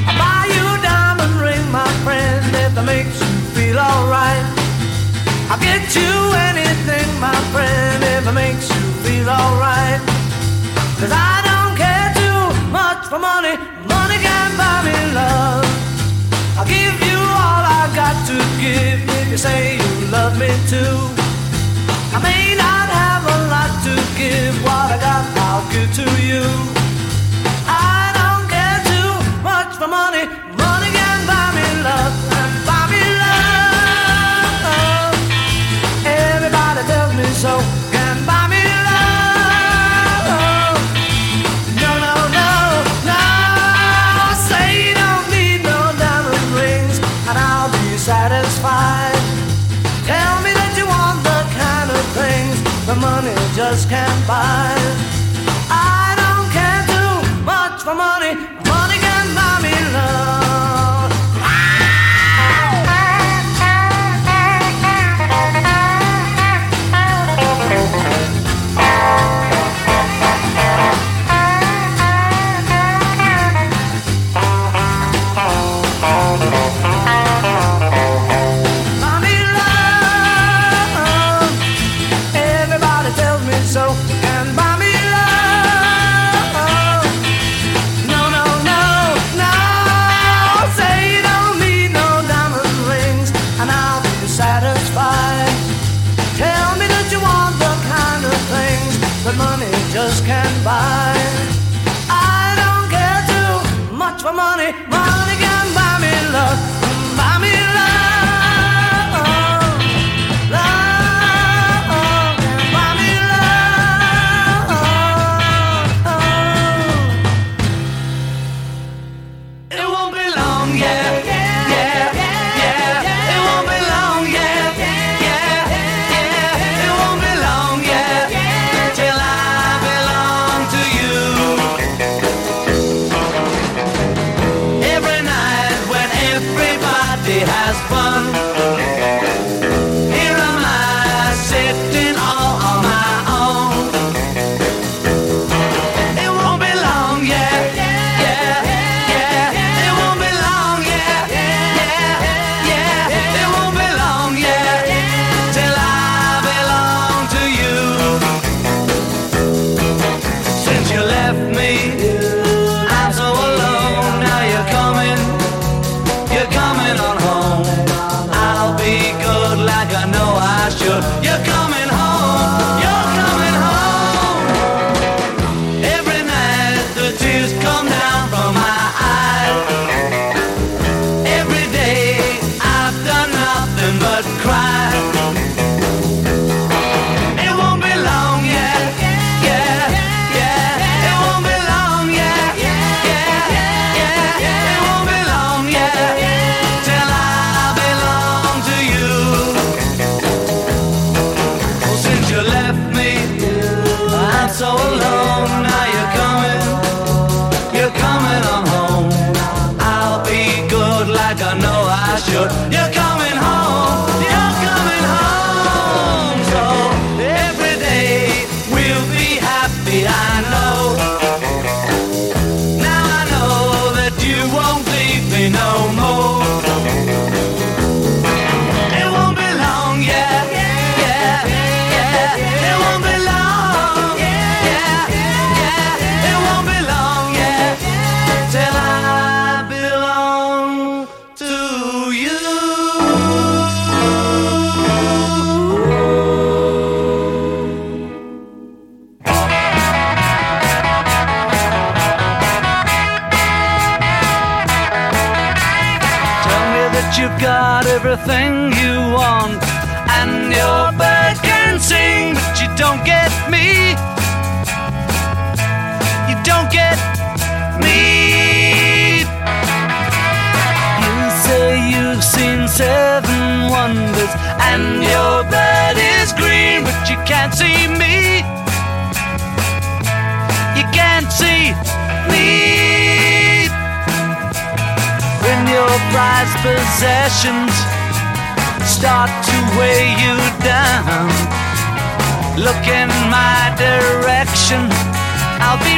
I'll buy you a diamond ring, my friend, if makes you feel alright. I'll get you anything, my friend, if it makes you feel alright. Cause I don't care too much for money. Money can't buy me love. I'll give you all I got to give you say you love me too. I may not have a lot to give, what I got I'll give to you. I don't care too much for money. Money just can't buy.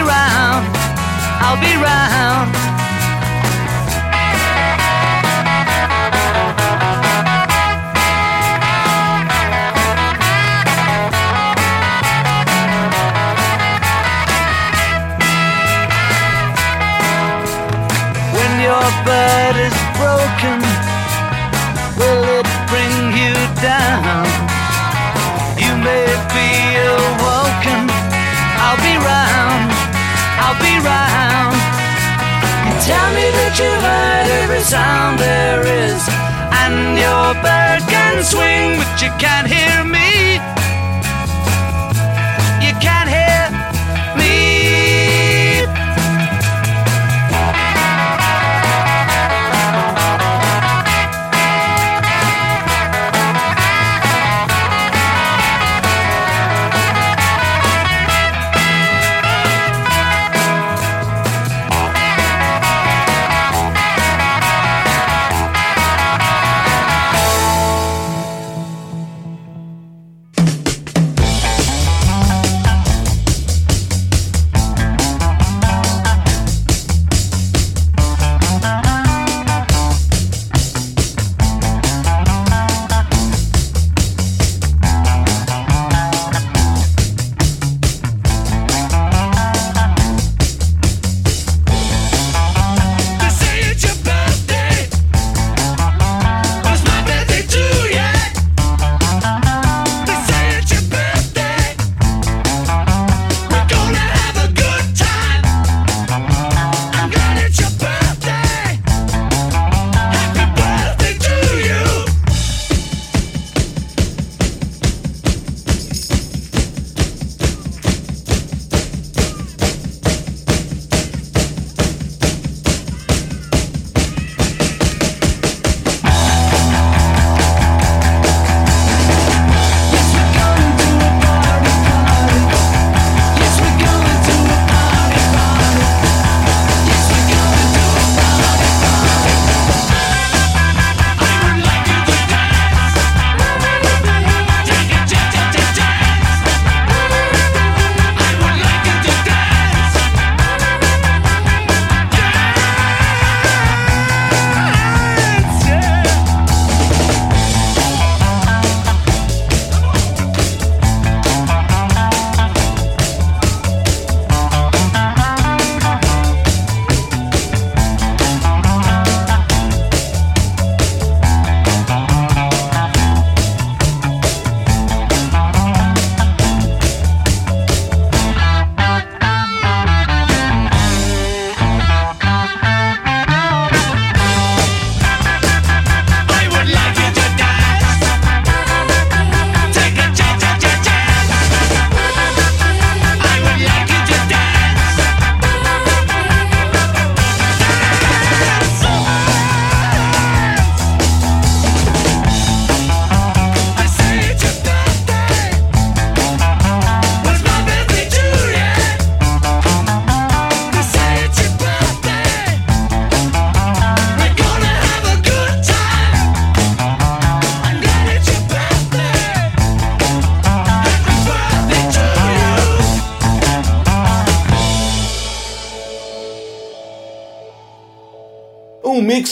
round, I'll be round. sound there is. And your bird can swing, but you can't hear me.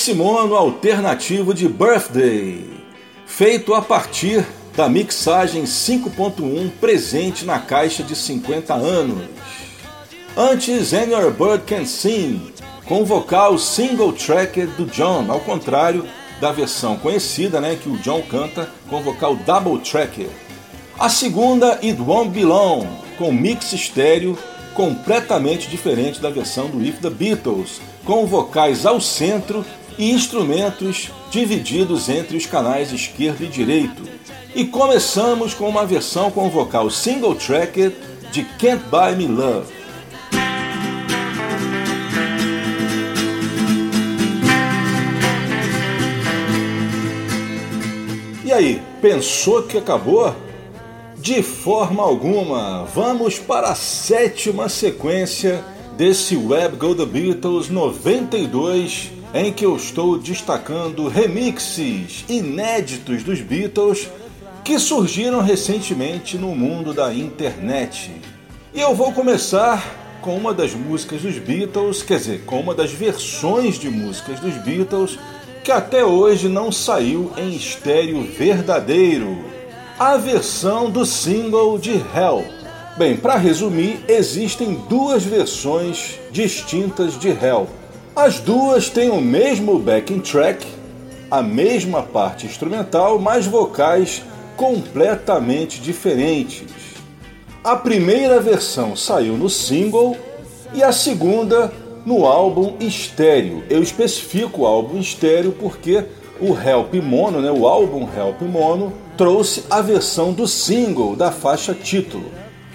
Um mix mono alternativo de Birthday, feito a partir da mixagem 5.1 presente na caixa de 50 anos. Antes, And Your Bird Can Sing, com vocal single tracker do John, ao contrário da versão conhecida, né, que o John canta com vocal double tracker. A segunda, It Won't Be Long, com mix estéreo completamente diferente da versão do If the Beatles, com vocais ao centro e instrumentos divididos entre os canais esquerdo e direito. E começamos com uma versão com vocal single tracker de Can't Buy Me Love. E aí, pensou que acabou? De forma alguma, vamos para a sétima sequência desse Web Go The Beatles 92, em que eu estou destacando remixes inéditos dos Beatles que surgiram recentemente no mundo da internet. E eu vou começar com uma das músicas dos Beatles, quer dizer, com uma das versões de músicas dos Beatles que até hoje não saiu em estéreo verdadeiro. A versão do single de Hell. Bem, para resumir, existem duas versões distintas de Hell. As duas têm o mesmo backing track, a mesma parte instrumental, mas vocais completamente diferentes. A primeira versão saiu no single e a segunda no álbum estéreo. Eu especifico o álbum estéreo porque o Help Mono, né, o álbum Help Mono, trouxe a versão do single da faixa título.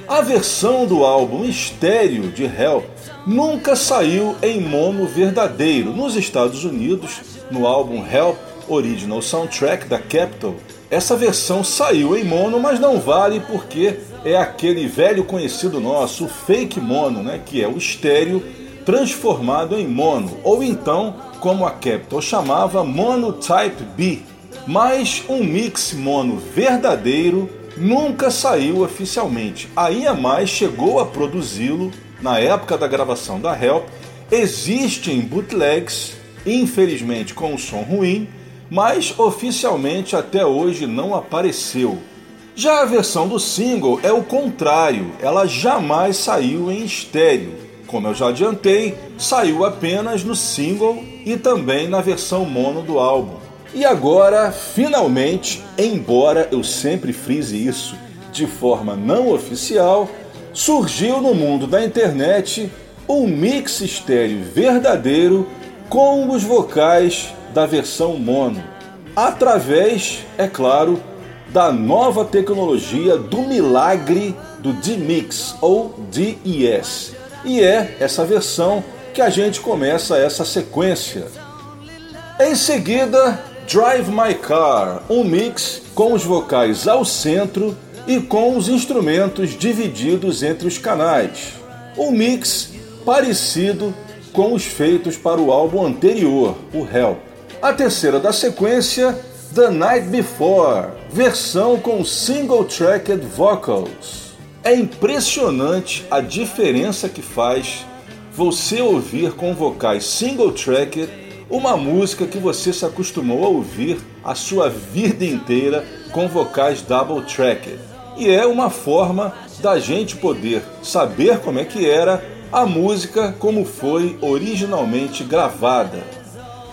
A versão do álbum estéreo de Help nunca saiu em mono verdadeiro. Nos Estados Unidos, no álbum Help Original Soundtrack da Capitol, essa versão saiu em mono, mas não vale porque é aquele velho conhecido nosso, o fake mono, né, que é o estéreo transformado em mono, ou então, como a Capitol chamava, mono Type B. Mas um mix mono verdadeiro nunca saiu oficialmente. A EMI chegou a produzi-lo na época da gravação da Help. Existem bootlegs, infelizmente com um som ruim, mas oficialmente até hoje não apareceu. Já a versão do single é o contrário, ela jamais saiu em estéreo. Como eu já adiantei, saiu apenas no single e também na versão mono do álbum. E agora, finalmente, embora eu sempre frise isso de forma não oficial, surgiu no mundo da internet um mix estéreo verdadeiro com os vocais da versão mono, através, é claro, da nova tecnologia do milagre do D-Mix ou DES. E é essa versão que a gente começa essa sequência. Em seguida, Drive My Car, um mix com os vocais ao centro e com os instrumentos divididos entre os canais. Um mix parecido com os feitos para o álbum anterior, o Help. A terceira da sequência, The Night Before, versão com single-tracked vocals. É impressionante a diferença que faz você ouvir com vocais single-tracked uma música que você se acostumou a ouvir a sua vida inteira com vocais double-tracked. E é uma forma da gente poder saber como é que era a música como foi originalmente gravada.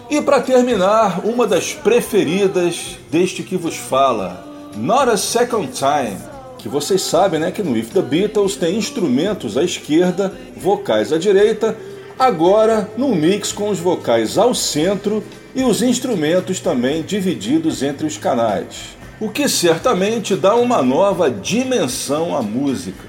E para terminar, uma das preferidas deste que vos fala, Not a Second Time, que vocês sabem né, que no If the Beatles tem instrumentos à esquerda, vocais à direita, agora no mix com os vocais ao centro e os instrumentos também divididos entre os canais, o que certamente dá uma nova dimensão à música.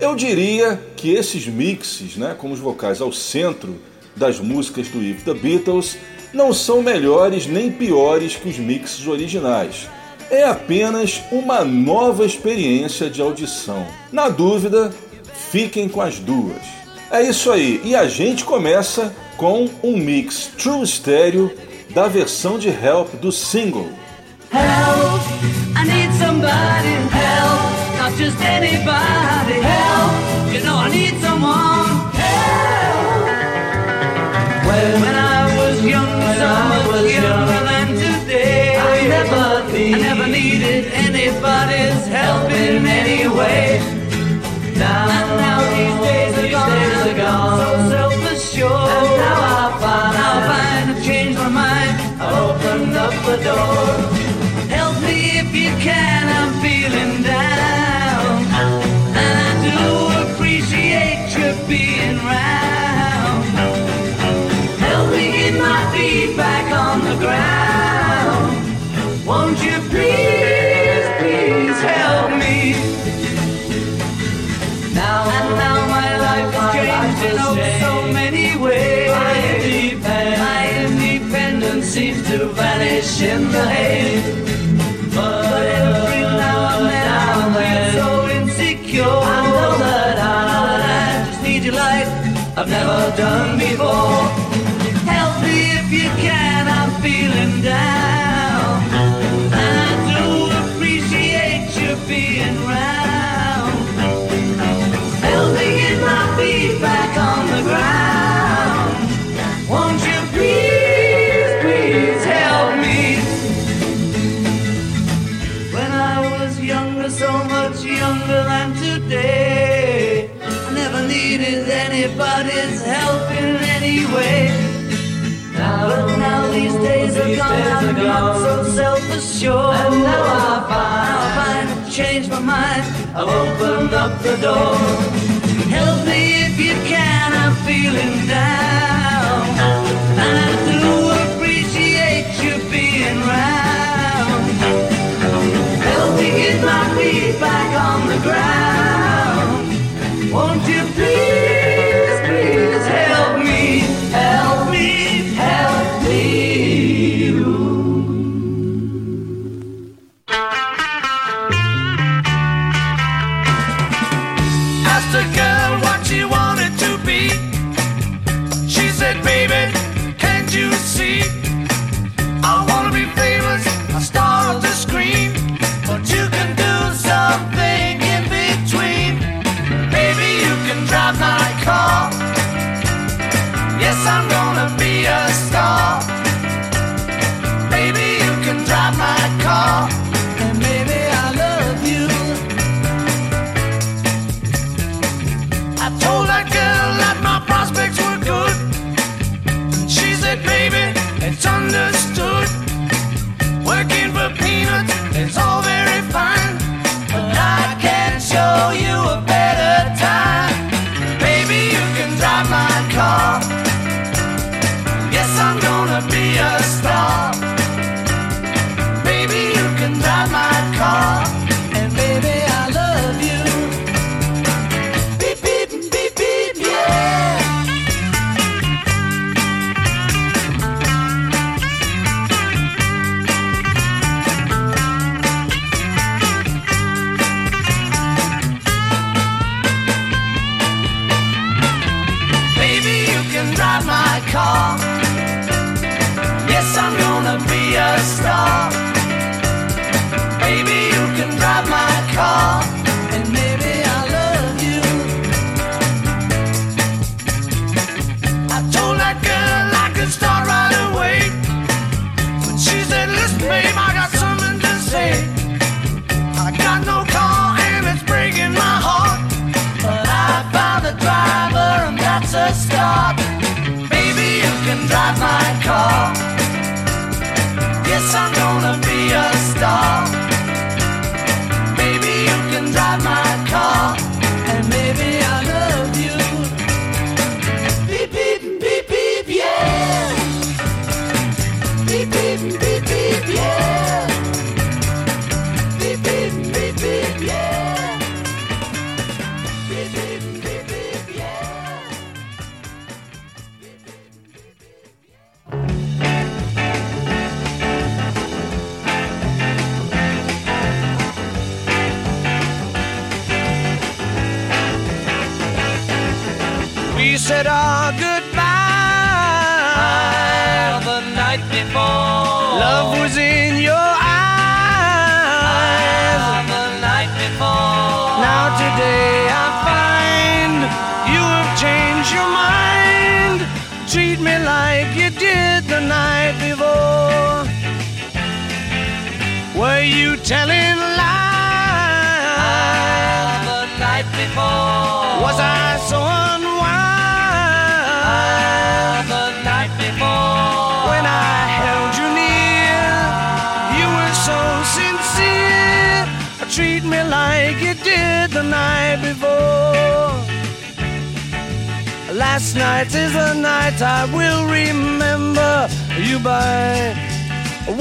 Eu diria que esses mixes, né, com os vocais ao centro das músicas do If the Beatles, não são melhores nem piores que os mixes originais. É apenas uma nova experiência de audição. Na dúvida, fiquem com as duas. É isso aí, e a gente começa com um mix True Stereo da versão de Help do single. Help! I need somebody. Help! Not just anybody. Help! You know I need someone. Help! When, when I was young, so I was younger young, than today. I never, I never needed anybody's help in any way. Now, and now these days are gone. Days are gone. So self-assured. And now I find, I find I've changed my mind. I opened up the door. in the head. But every now and then I'm so insecure. I know that I, just need your light. I've never done before. anybody's help in any way. But now these days are gone, I'm not so self-assured. And now I find, I find I've changed my mind. I've opened up the door. Help me if you can, I'm feeling down. And I do appreciate you being round. Help me get my feet back on the ground. Last night is the night I will remember you by.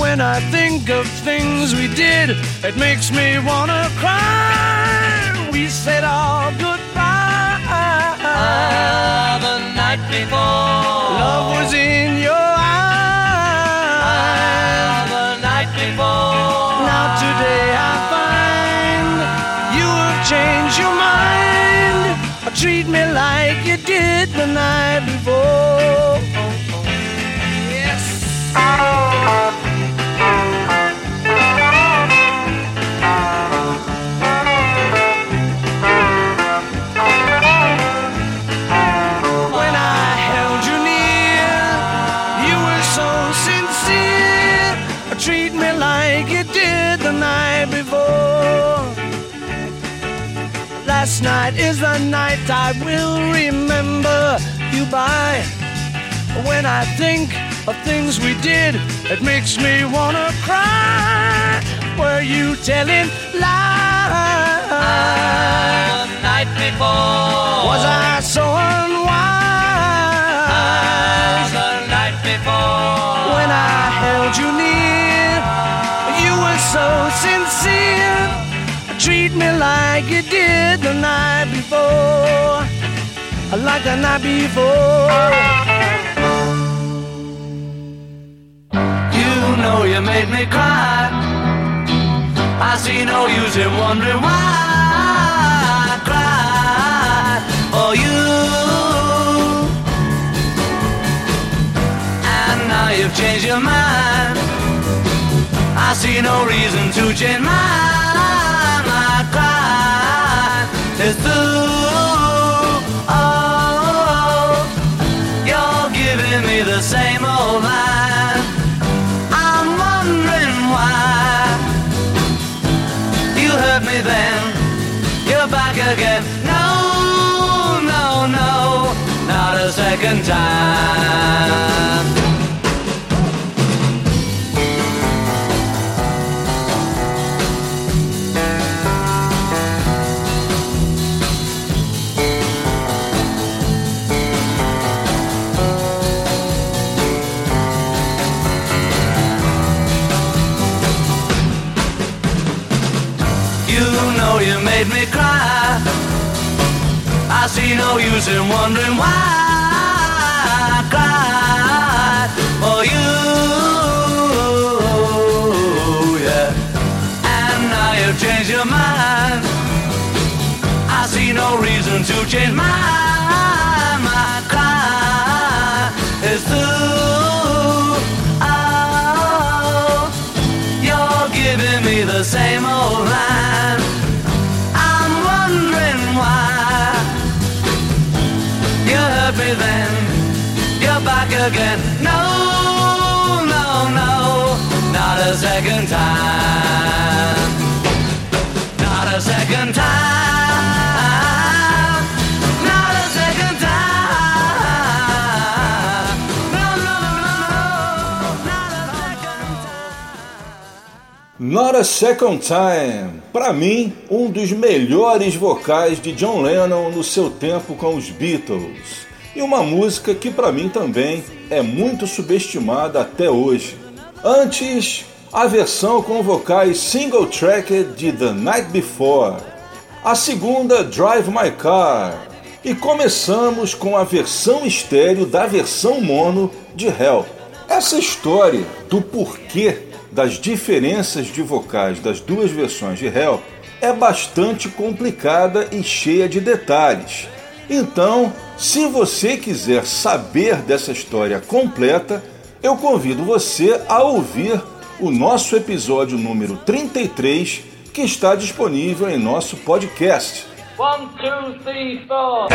When I think of things we did, it makes me wanna cry. We said all goodbye. Ah, the night before. Love was in your eyes. Ah, the night before. Now today I find you have changed your mind. Treat me like you did the night before. Night is the night I will remember you by. When I think of things we did, it makes me wanna cry. Were you telling lies? Night before. Was I so unwise? The night before. When I held you near, you were so sincere. Treat me like you did the night before. Like the night before. You know you made me cry. I see no use in wondering why I cried for you. And now you've changed your mind. I see no reason to change mine. My cry is through. Oh, you're giving me the same old line. I'm wondering why you hurt me then. You're back again. No, no, no, not a second time. You made me cry. I see no use in wondering why I cried for you. Yeah. And now you've changed your mind. I see no reason to change mine. Again. No, no, no, not a second time. Not a second time. Not a second time. No, no, no, no, no, not a second time. Para mim, um dos melhores vocais de John Lennon no seu tempo com os Beatles. E uma música que para mim também é muito subestimada até hoje. Antes, a versão com vocais single tracked de The Night Before. A segunda, Drive My Car. E começamos com a versão estéreo da versão mono de Hell. Essa história do porquê das diferenças de vocais das duas versões de Hell é bastante complicada e cheia de detalhes. Então, se você quiser saber dessa história completa, eu convido você a ouvir o nosso episódio número 33, que está disponível em nosso podcast. One, two, three, four.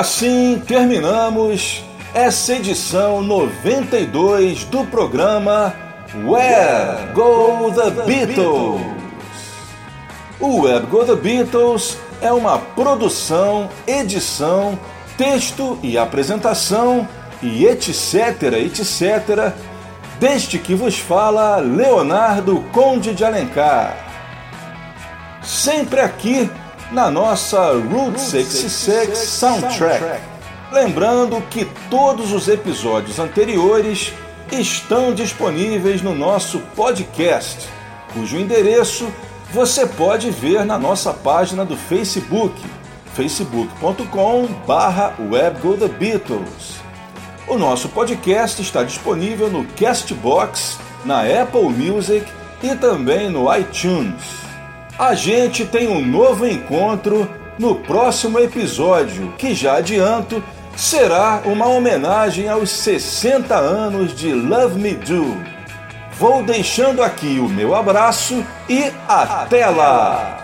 Assim terminamos essa edição 92 do programa Where Go the Beatles. O Where Go the Beatles é uma produção, edição, texto e apresentação e etc, etc, deste que vos fala Leonardo Conde de Alencar. Sempre aqui na nossa Route 66 Soundtrack. Lembrando que todos os episódios anteriores estão disponíveis no nosso podcast, cujo endereço você pode ver na nossa página do Facebook, facebook.com/webgothebeatles. O nosso podcast está disponível no Castbox, na Apple Music e também no iTunes. A gente tem um novo encontro no próximo episódio, que já adianto será uma homenagem aos 60 anos de Love Me Do. Vou deixando aqui o meu abraço e até lá!